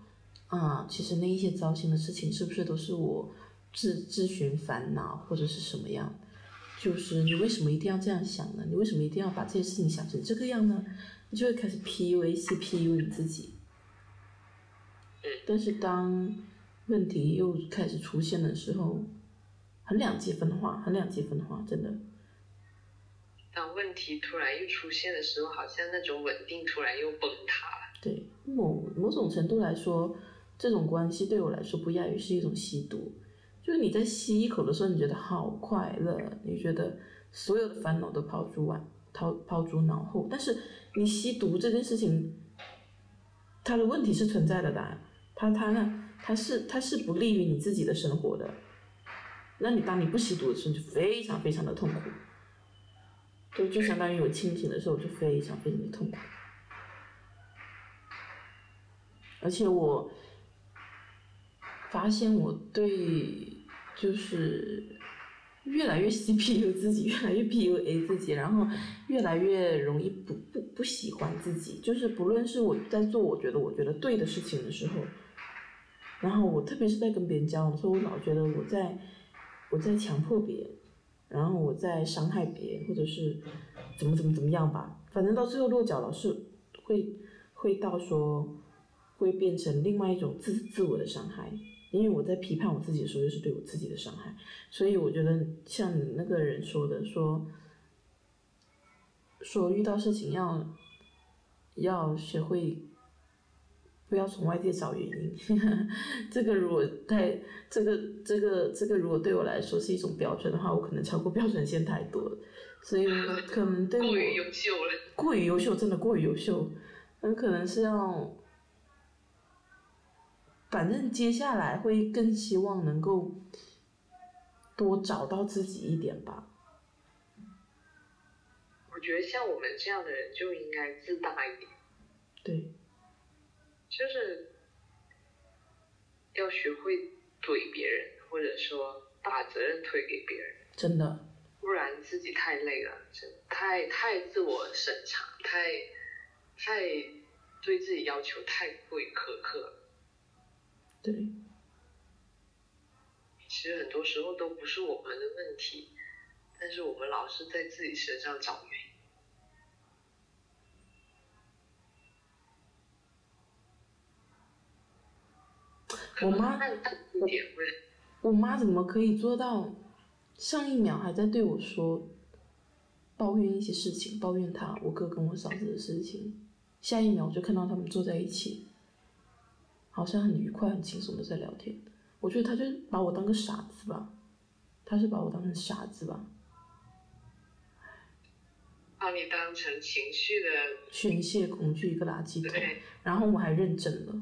啊，其实那一些糟心的事情是不是都是我自自寻烦恼或者是什么样？就是你为什么一定要这样想呢？你为什么一定要把这些事情想成这个样呢？你就会开始 PUA、CPU 你自己。但是当问题又开始出现的时候，很两极分化，很两极分化，真的。当问题突然又出现的时候，好像那种稳定突然又崩塌了。对，某某种程度来说，这种关系对我来说不亚于是一种吸毒。就是你在吸一口的时候，你觉得好快乐，你觉得所有的烦恼都抛诸外，抛抛诸脑后。但是你吸毒这件事情，它的问题是存在的的。他他呢？他是他是不利于你自己的生活的。那你当你不吸毒的时候，就非常非常的痛苦。就就相当于我清醒的时候，就非常非常的痛苦。而且我发现我对就是越来越 CPU 自己，越来越 PUA 自己，然后越来越容易不不不喜欢自己。就是不论是我在做我觉得我觉得对的事情的时候。然后我特别是在跟别人交往的时候，我老觉得我在，我在强迫别人，然后我在伤害别人，或者是怎么怎么怎么样吧。反正到最后落脚老是会会到说，会变成另外一种自自我的伤害。因为我在批判我自己的时候，就是对我自己的伤害。所以我觉得像你那个人说的，说说遇到事情要要学会。不要从外界找原因，这个如果太这个这个这个如果对我来说是一种标准的话，我可能超过标准线太多了，所以可能对我过于优秀了，过于优秀，真的过于优秀，很可能是要，反正接下来会更希望能够多找到自己一点吧。我觉得像我们这样的人就应该自大一点。对。就是要学会怼别人，或者说把责任推给别人，真的，不然自己太累了，真太太自我审查，太太对自己要求太过于苛刻了。对，其实很多时候都不是我们的问题，但是我们老是在自己身上找原因。我妈，我妈怎么可以做到？上一秒还在对我说，抱怨一些事情，抱怨他我哥跟我嫂子的事情，下一秒我就看到他们坐在一起，好像很愉快、很轻松的在聊天。我觉得他就把我当个傻子吧，他是把我当成傻子吧，把你当成情绪的宣泄工具，一个垃圾桶。对，然后我还认真了，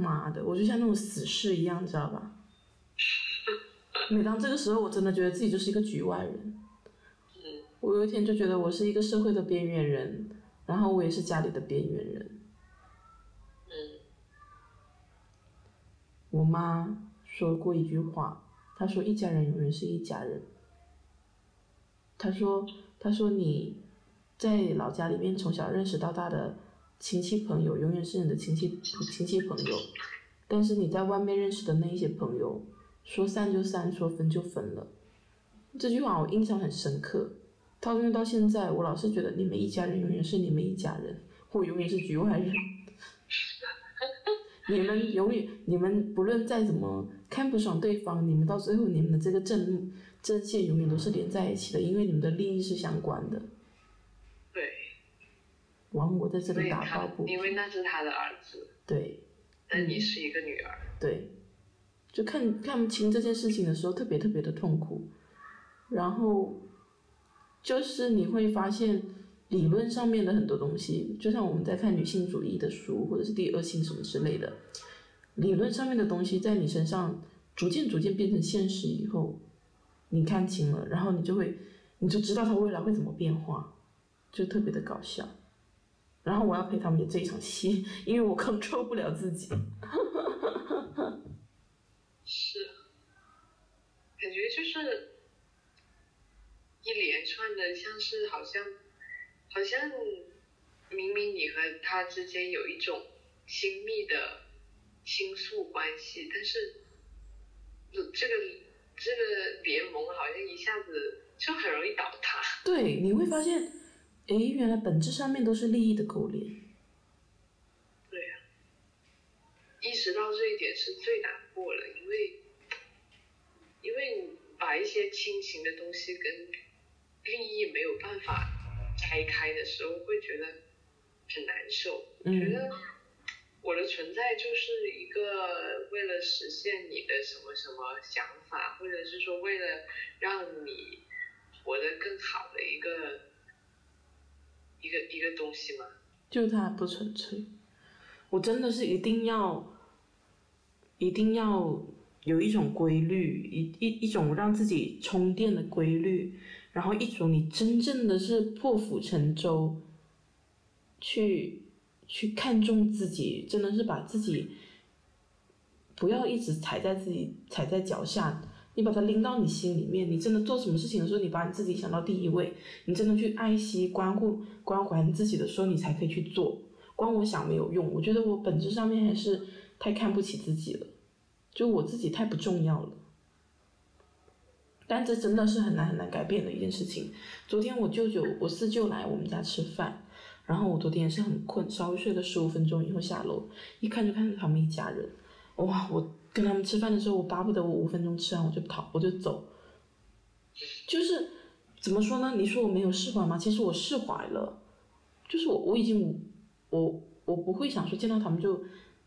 妈的，我就像那种死士一样，知道吧？每当这个时候，我真的觉得自己就是一个局外人。我有一天就觉得我是一个社会的边缘人，然后我也是家里的边缘人。我妈说过一句话，她说一家人永远是一家人。她说，她说你在老家里面从小认识到大的亲戚朋友，永远是你的亲戚亲戚朋友，但是你在外面认识的那一些朋友，说散就散，说分就分了。这句话我印象很深刻，套用到现在，我老是觉得你们一家人永远是你们一家人，我永远是局外人。你们永远，你们不论再怎么看不爽对方，你们到最后你们的这个阵阵线永远都是连在一起的，因为你们的利益是相关的。对，枉我在这里打抱不因为那是他的儿子，对。但你是一个女儿，对，就看看不清这件事情的时候，特别特别的痛苦。然后就是你会发现理论上面的很多东西，就像我们在看女性主义的书，或者是第二性什么之类的，理论上面的东西在你身上逐渐逐渐变成现实以后，你看清了，然后你就会你就知道它未来会怎么变化，就特别的搞笑。然后我要陪他们演这一场戏，因为我 control 不了自己。是，感觉就是一连串的，像是好像好像明明你和他之间有一种亲密的倾诉关系，但是这这个这个联盟好像一下子就很容易倒塌。对，你会发现，诶，原来本质上面都是利益的勾连。对呀、意识到这一点是最难过了，因为因为你把一些亲情的东西跟利益没有办法拆开的时候，会觉得很难受。嗯觉得我的存在就是一个为了实现你的什么什么想法，或者是说为了让你活得更好的一个一个一个东西吗？就它不纯粹。我真的是一定要，一定要有一种规律，一一一种让自己充电的规律，然后一种你真正的是破釜沉舟，去去看重自己，真的是把自己不要一直踩在自己踩在脚下，你把它拎到你心里面。你真的做什么事情的时候，你把你自己想到第一位，你真的去爱惜、关顾、关怀自己的时候，你才可以去做。光我想没有用，我觉得我本质上面还是太看不起自己了，就我自己太不重要了。但这真的是很难很难改变的一件事情。昨天我舅舅、我四舅来我们家吃饭，然后我昨天也是很困，稍微睡了十五分钟以后下楼，一看就看到他们一家人，哇！我跟他们吃饭的时候，我巴不得我五分钟吃完我就跑，我就走。就是怎么说呢？你说我没有释怀吗？其实我释怀了，就是我我已经我我不会想说见到他们就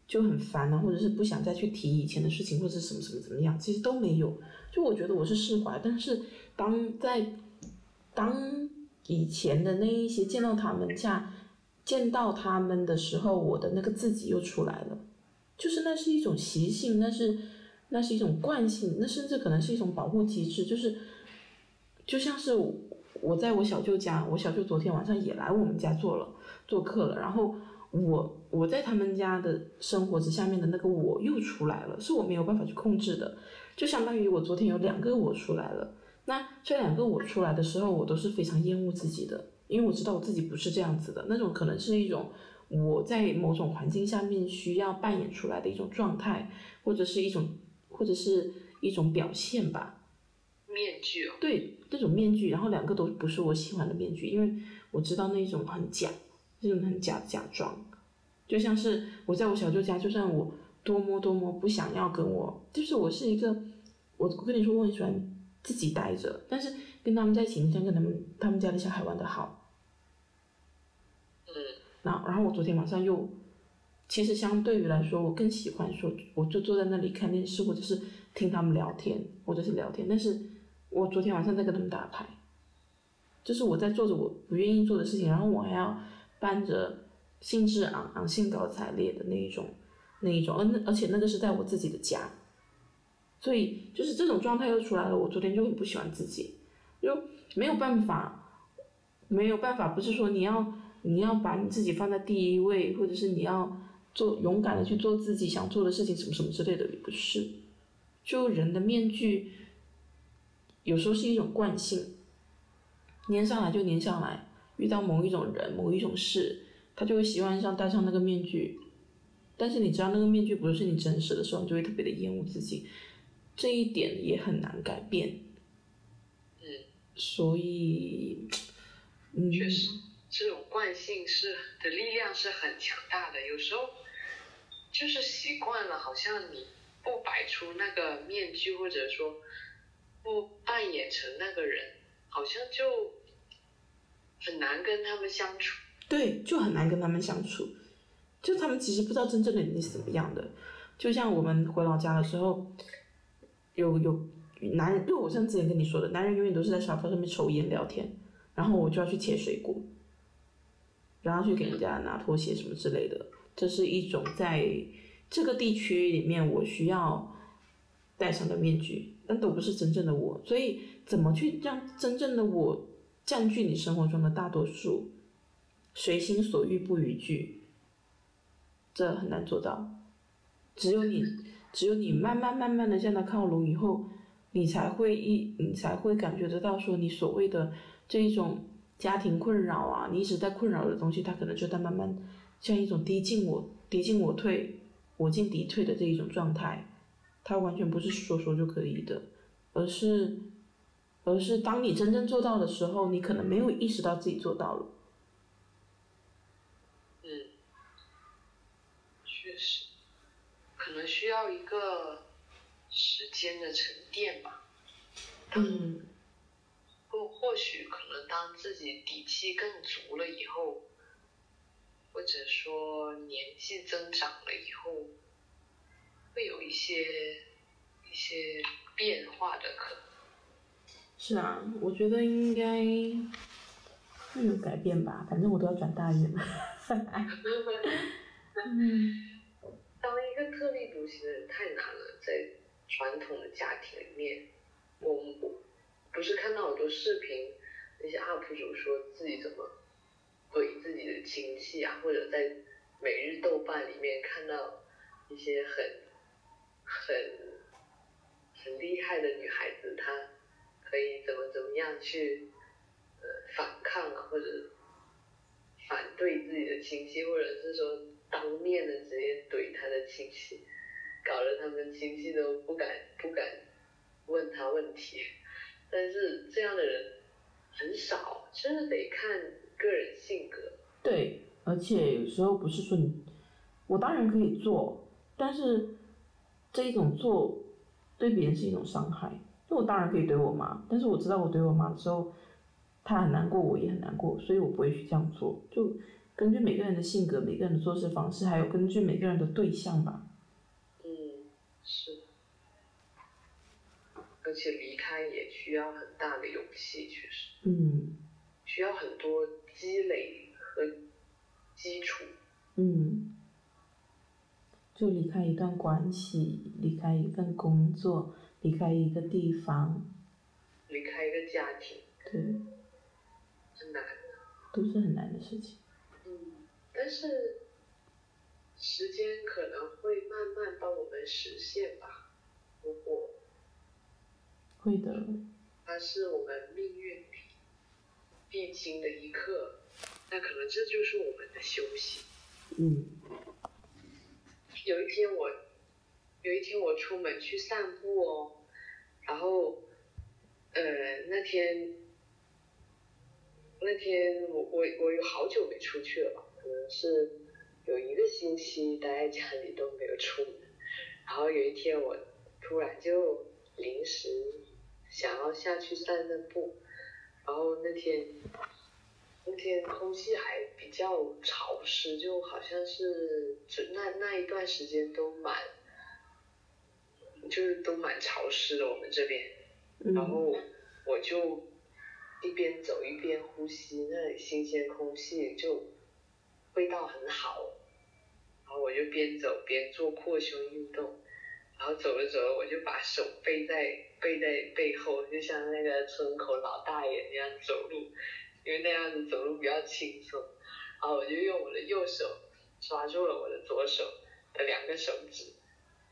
就很烦啊，或者是不想再去提以前的事情，或者是什么什么怎么样，其实都没有。就我觉得我是释怀，但是当在当以前的那一些见到他们下见到他们的时候，我的那个自己又出来了，就是那是一种习性，那是那是一种惯性，那甚至可能是一种保护机制，就是就像是我在我小舅家，我小舅昨天晚上也来我们家做了做客了，然后我我在他们家的生活值下面的那个我又出来了，是我没有办法去控制的，就相当于我昨天有两个我出来了。那这两个我出来的时候，我都是非常厌恶自己的，因为我知道我自己不是这样子的，那种可能是一种我在某种环境下面需要扮演出来的一种状态，或者是一种或者是一种表现吧。面具哦，对，那种面具，然后两个都不是我喜欢的面具，因为我知道那种很假，那种很假的假装，就像是我在我小舅家，就算我多么多么不想要跟我，就是我是一个，我跟你说我很喜欢自己待着，但是跟他们在一起，你想跟他们他们家的小孩玩的好。然后然后我昨天晚上又，其实相对于来说，我更喜欢说，我就坐在那里看电视，或者是听他们聊天，或者是聊天。但是我昨天晚上在跟他们打牌，就是我在做着我不愿意做的事情，然后我还要伴着兴致昂昂、兴高采烈的那一种那一种，而那而且那个是在我自己的家，所以就是这种状态又出来了。我昨天就很不喜欢自己，就没有办法，没有办法，不是说你要你要把你自己放在第一位，或者是你要做勇敢的去做自己想做的事情，什么什么之类的，也不是。就人的面具，有时候是一种惯性，粘上来就粘上来，遇到某一种人、某一种事，他就会习惯上戴上那个面具。但是你知道那个面具不是你真实的时候，你就会特别的厌恶自己，这一点也很难改变。嗯，所以，嗯，确实，这种惯性是的力量是很强大的。有时候就是习惯了，好像你不摆出那个面具，或者说不扮演成那个人，好像就很难跟他们相处。对，就很难跟他们相处。就他们其实不知道真正的你是怎么样的。就像我们回老家的时候，有有男人，就我像之前跟你说的，男人永远都是在沙发上面抽烟聊天，然后我就要去切水果，然后去给人家拿拖鞋什么之类的。这是一种在这个地区里面我需要戴上的面具，但都不是真正的我。所以怎么去让真正的我占据你生活中的大多数，随心所欲不逾矩，这很难做到。只有你，只有你慢慢慢慢的向他靠拢以后，你才会一，你才会感觉得到说你所谓的这一种家庭困扰啊，你一直在困扰的东西，它可能就在慢慢像一种敌进我敌进我退，我进敌退的这一种状态，它完全不是说说就可以的，而是，而是当你真正做到的时候，你可能没有意识到自己做到了。嗯，确实，可能需要一个时间的沉淀吧。嗯或或许可能当自己底气更足了以后，或者说年纪增长了以后，会有一些一些变化的可能。是啊，我觉得应该会有改变吧，反正我都要转大运了。嗯 当一个特立独行的人太难了，在传统的家庭里面，我我不是看到很多视频，那些 UP 主说自己怎么怼自己的亲戚啊，或者在每日豆瓣里面看到一些很很很厉害的女孩子，她可以怎么怎么样去呃反抗啊，或者反对自己的亲戚，或者是说当面的直接怼他的亲戚，搞得他们亲戚都不敢不敢问他问题。但是这样的人很少，真的得看个人性格。对，而且有时候不是说你，我当然可以做，但是这一种做对别人是一种伤害。就我当然可以怼我妈，但是我知道我怼我妈的时候，她很难过，我也很难过，所以我不会去这样做。就根据每个人的性格、每个人的做事方式，还有根据每个人的对象吧。嗯，是。而且离开也需要很大的勇气，确实嗯需要很多积累和基础。嗯，就离开一段关系，离开一份工作，离开一个地方，离开一个家庭对，很难的。都是很难的事情。嗯，但是时间可能会慢慢帮我们实现吧。如果会的，它是我们命运里必经的一刻，那可能这就是我们的修行。嗯有一天我，有一天我出门去散步哦，然后，呃，那天，那天我我我有好久没出去了吧，可能是有一个星期待在家里都没有出门，然后有一天我突然就临时想要下去散散步，然后那天那天空气还比较潮湿，就好像是就那那一段时间都蛮就是都蛮潮湿的我们这边，然后我就一边走一边呼吸那里新鲜空气，就味道很好。然后我就边走边做扩胸运动，然后走着走着我就把手背在背在背后，就像那个村口老大爷那样走路，因为那样子走路比较轻松。然后我就用我的右手抓住了我的左手的两个手指，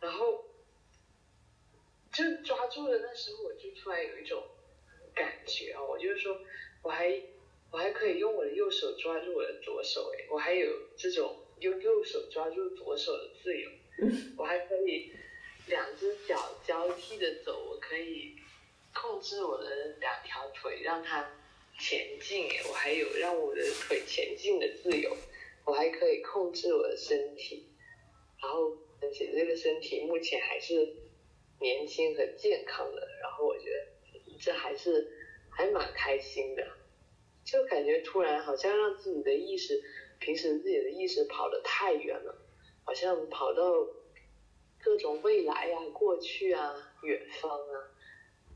然后就抓住了。那时候我就突然有一种感觉啊，我就是说我还我还可以用我的右手抓住我的左手，哎，我还有这种。用右手抓住左手的自由，我还可以两只脚交替的走，我可以控制我的两条腿让它前进，我还有让我的腿前进的自由，我还可以控制我的身体，然后而且这个身体目前还是年轻和健康的，然后我觉得这还是还蛮开心的，就感觉突然好像让自己的意识。平时自己的意识跑得太远了，好像跑到各种未来啊、过去啊、远方啊，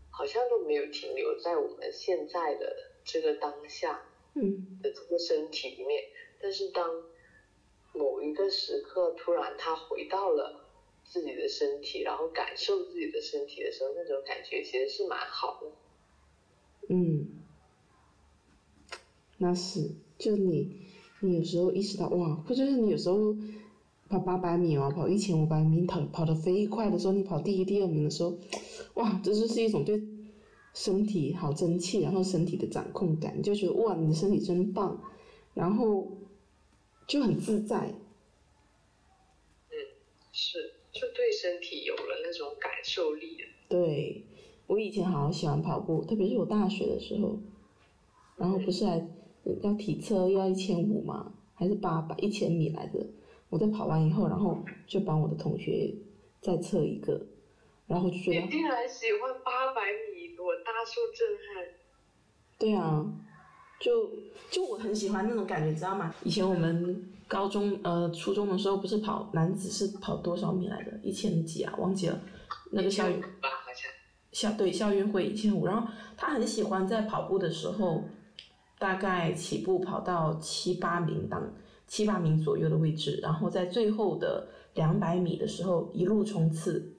好像都没有停留在我们现在的这个当下的这个身体里面。但是当某一个时刻突然他回到了自己的身体，然后感受自己的身体的时候，那种感觉其实是蛮好的。嗯，那是，就你。你有时候意识到哇，或者是你有时候跑八百米哦，跑一千五百米，跑跑得飞快的时候，你跑第一、第二名的时候，哇，这就是一种对身体好争气，然后身体的掌控感，就觉得哇，你的身体真棒，然后就很自在。嗯，是，就对身体有了那种感受力。对，我以前好喜欢跑步，特别是我大学的时候，然后不是还。要体测要一千五嘛，还是八百一千米来着？我在跑完以后，然后就帮我的同学再测一个，然后就觉得。你竟然喜欢八百米，我大受震撼。对啊，就就我很喜欢那种感觉，知道吗？以前我们高中呃初中的时候，不是跑男子是跑多少米来着？一千几啊？忘记了。那个校运。校对校运会一千五，然后他很喜欢在跑步的时候。大概起步跑到七八名当七八名左右的位置，然后在最后的两百米的时候一路冲刺，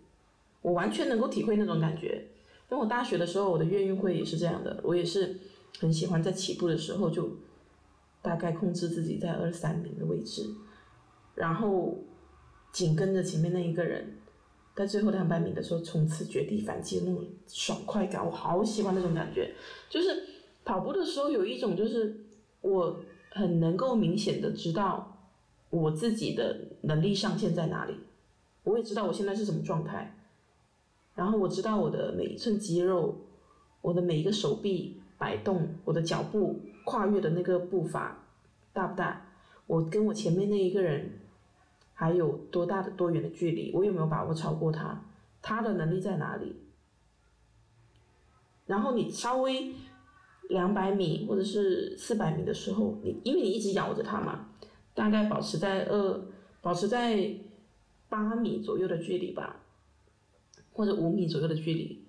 我完全能够体会那种感觉。因为我大学的时候我的越运会也是这样的，我也是很喜欢在起步的时候就大概控制自己在二三名的位置，然后紧跟着前面那一个人，在最后两百米的时候冲刺绝地反击那种爽快感，我好喜欢那种感觉，就是。跑步的时候有一种就是我很能够明显的知道我自己的能力上限在哪里，我也知道我现在是什么状态，然后我知道我的每一寸肌肉，我的每一个手臂摆动，我的脚步跨越的那个步伐大不大，我跟我前面那一个人还有多大的多远的距离，我有没有把握超过他，他的能力在哪里，然后你稍微。两百米或者是四百米的时候，你因为你一直咬着它嘛，大概保持在二，保持在八米左右的距离吧，或者五米左右的距离，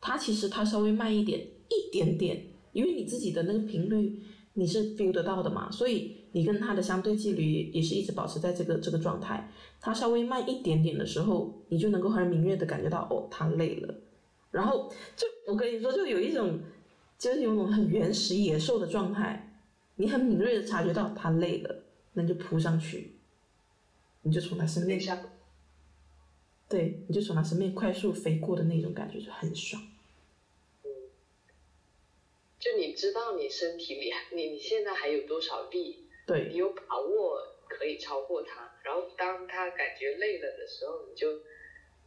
它其实它稍微慢一点，一点点，因为你自己的那个频率你是 feel 得到的嘛，所以你跟它的相对距离也是一直保持在这个这个状态，它稍微慢一点点的时候，你就能够很敏锐的感觉到哦，它累了，然后就我跟你说，就有一种。就是有种很原始野兽的状态，你很敏锐的察觉到它累了，那你就扑上去，你就从它身边，对，你就从它身边快速飞过的那种感觉就很爽。嗯，就你知道你身体里你你现在还有多少力，对你有把握可以超过他，然后当他感觉累了的时候，你就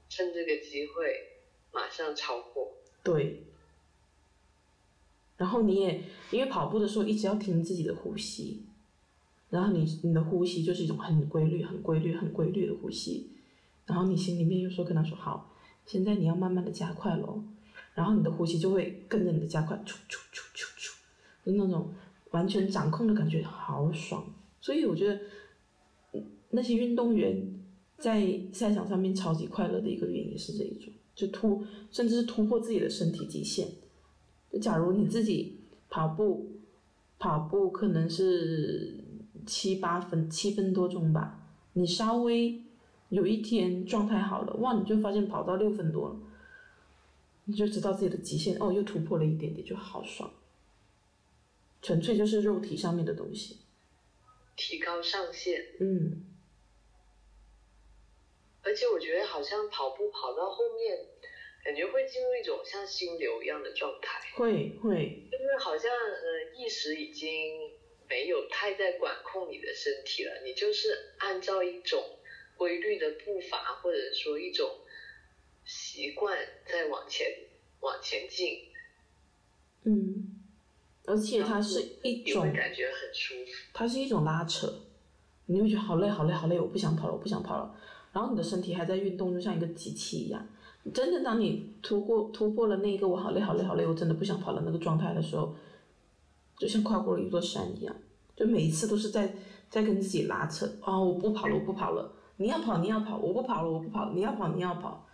趁这个机会马上超过。对。然后你也因为跑步的时候一直要听自己的呼吸，然后你你的呼吸就是一种很规律、很规律、很规律的呼吸，然后你心里面又说跟他说好，现在你要慢慢的加快喽，然后你的呼吸就会跟着你的加快，出出出出出，就那种完全掌控的感觉，好爽。所以我觉得，那些运动员在赛场上面超级快乐的一个原因是这一种，就突甚至是突破自己的身体极限。就假如你自己跑步，跑步可能是七八分、七分多钟吧，你稍微有一天状态好了，哇，你就发现跑到六分多了。你就知道自己的极限哦，又突破了一点点，就好爽。纯粹就是肉体上面的东西，提高上限。嗯，而且我觉得好像跑步跑到后面，感觉会进入一种像心流一样的状态。会会，就是好像呃意识已经没有太在管控你的身体了，你就是按照一种规律的步伐，或者说一种。习惯在往前往前进，嗯，而且它是一种感觉很舒服，它是一种拉扯，你会觉得好累好累好累，我不想跑了我不想跑了，然后你的身体还在运动，就像一个机器一样。真的当你突破突破了那个我好累好累好累，我真的不想跑了那个状态的时候，就像跨过了一座山一样，就每一次都是在在跟自己拉扯啊，我不跑了我不跑了，你要跑你要跑，我不跑了我不跑，你要跑你要跑。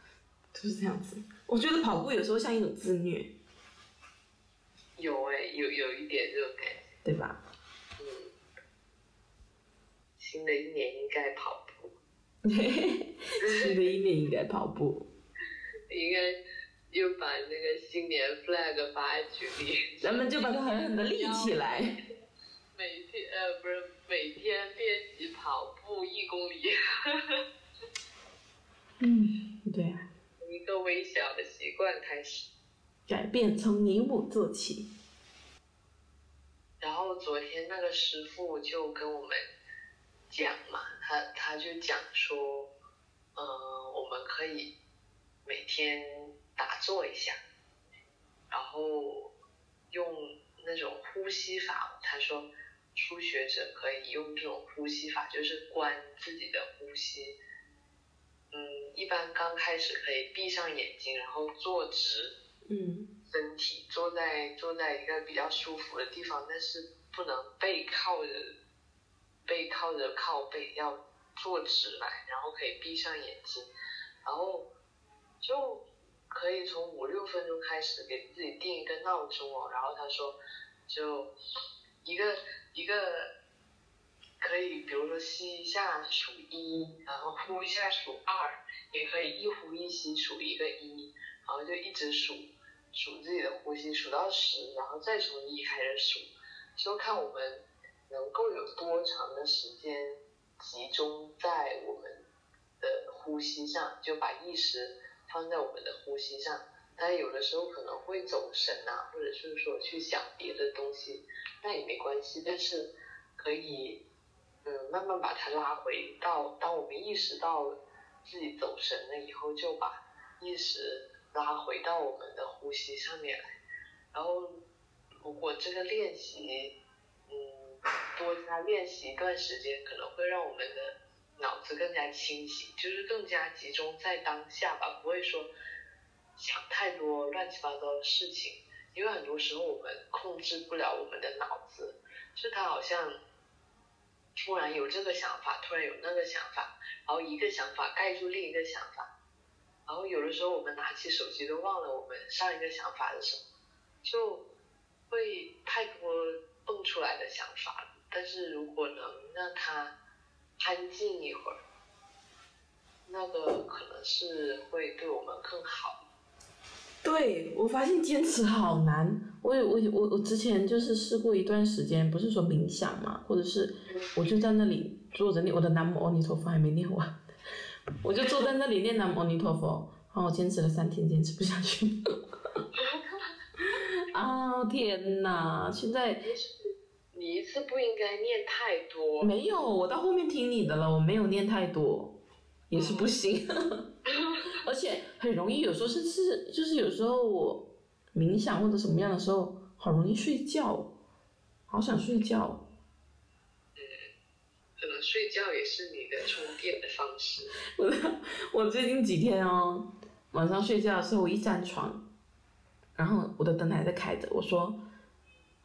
就是这样子，我觉得跑步有时候像一种自虐。有哎，有有一点这种感觉，对吧？嗯。新的一年应该跑步。新的一年应该跑步。应该又把那个新年 flag 发在群里。咱们就把它狠狠的立起来。每天呃不是每天练习跑步一公里。嗯，对啊。一个微小的习惯开始，改变从你我做起。然后昨天那个师傅就跟我们讲嘛，他他就讲说，嗯，我们可以每天打坐一下，然后用那种呼吸法。他说初学者可以用这种呼吸法，就是观自己的呼吸。嗯，一般刚开始可以闭上眼睛，然后坐直，嗯，身体坐在坐在一个比较舒服的地方，但是不能背靠着，背靠着靠背，要坐直来，然后可以闭上眼睛，然后就可以从五六分钟开始给自己定一个闹钟哦，然后他说就一个一个。可以，比如说吸一下数一，然后呼一下数二，也可以一呼一吸数一个一，然后就一直数，数自己的呼吸数到十，然后再从一开始数，就看我们能够有多长的时间集中在我们的呼吸上，就把意识放在我们的呼吸上。但有的时候可能会走神啊，或者是说去想别的东西，那也没关系，但是可以。嗯，慢慢把它拉回到，当我们意识到自己走神了以后，就把意识拉回到我们的呼吸上面来。然后，如果这个练习，嗯，多加练习一段时间，可能会让我们的脑子更加清醒，就是更加集中在当下吧，不会说想太多乱七八糟的事情。因为很多时候我们控制不了我们的脑子，就他好像。突然有这个想法，突然有那个想法，然后一个想法盖住另一个想法，然后有的时候我们拿起手机都忘了我们上一个想法是什么，就会太多蹦出来的想法。但是如果能让他安静一会儿，那个可能是会对我们更好。对，我发现坚持好难。我我我我之前就是试过一段时间，不是说冥想嘛，或者是我就在那里坐着念我的南无阿弥陀佛还没念完，我就坐在那里念南无阿弥陀佛，然后我坚持了三天，坚持不下去。啊天哪！现在你一次不应该念太多。没有，我到后面听你的了，我没有念太多，也是不行。而且很容易，有时候甚至就是有时候我冥想或者什么样的时候，好容易睡觉，好想睡觉。嗯，可能睡觉也是你的充电的方式。我我最近几天哦，晚上睡觉的时候，我一沾床，然后我的灯还在开着，我说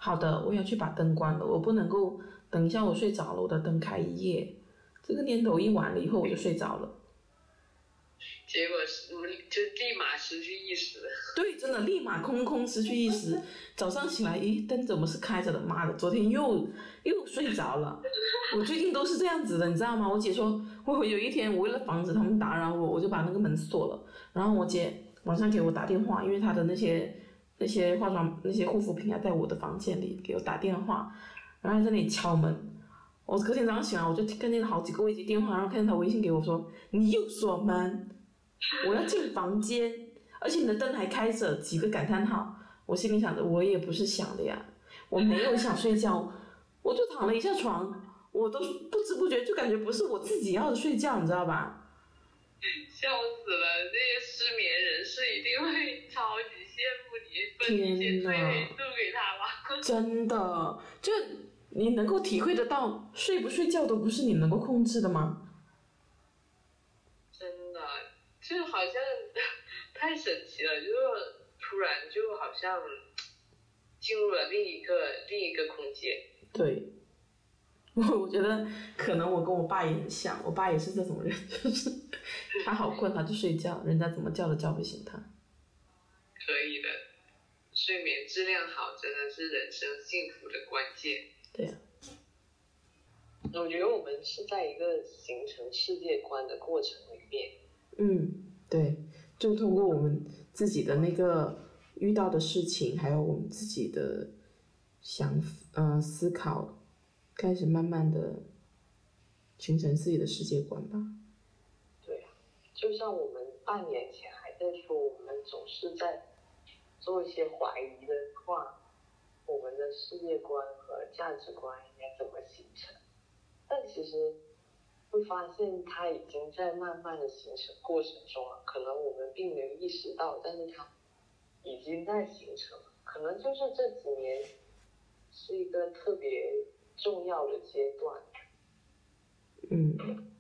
好的，我要去把灯关了，我不能够等一下我睡着了，我的灯开一夜，这个念头一完了以后我就睡着了。结果是就立马失去意识。对，真的立马空空失去意识。早上起来，咦，灯怎么是开着的？妈的，昨天又又睡着了。我最近都是这样子的，你知道吗？我姐说，我有一天我为了防止他们打扰我，我就把那个门锁了。然后我姐晚上给我打电话，因为她的那些那些化妆那些护肤品啊在我的房间里，给我打电话，然后在那里敲门。我隔天早上醒来，我就看见好几个未接电话，然后看见他微信给我说，你又锁门。我要进房间，而且你的灯还开着，几个感叹号。我心里想着，我也不是想的呀，我没有想睡觉，我就躺了一下床，我都不知不觉就感觉不是我自己要睡觉，你知道吧？笑死了，那些失眠人士一定会 超级慕你，分一些睡眠度给他吧。真的，就你能够体会得到，睡不睡觉都不是你能够控制的吗？真的就好像 太神奇了，就是突然就好像进入了另一个另一个空间。对，我我觉得可能我跟我爸也很像，我爸也是这种人，就是他好困他就睡觉，人家怎么叫都叫不醒他。可以的，睡眠质量好真的是人生幸福的关键。对呀。我觉得我们是在一个形成世界观的过程里面。嗯，对，就通过我们自己的那个遇到的事情，还有我们自己的想呃思考，开始慢慢的形成自己的世界观吧。对，就像我们半年前还在说，我们总是在做一些怀疑的话，我们的世界观和价值观应该怎么形成？但其实。会发现它已经在慢慢的形成过程中了，可能我们并没有意识到，但是它已经在形成，可能就是这几年是一个特别重要的阶段。嗯。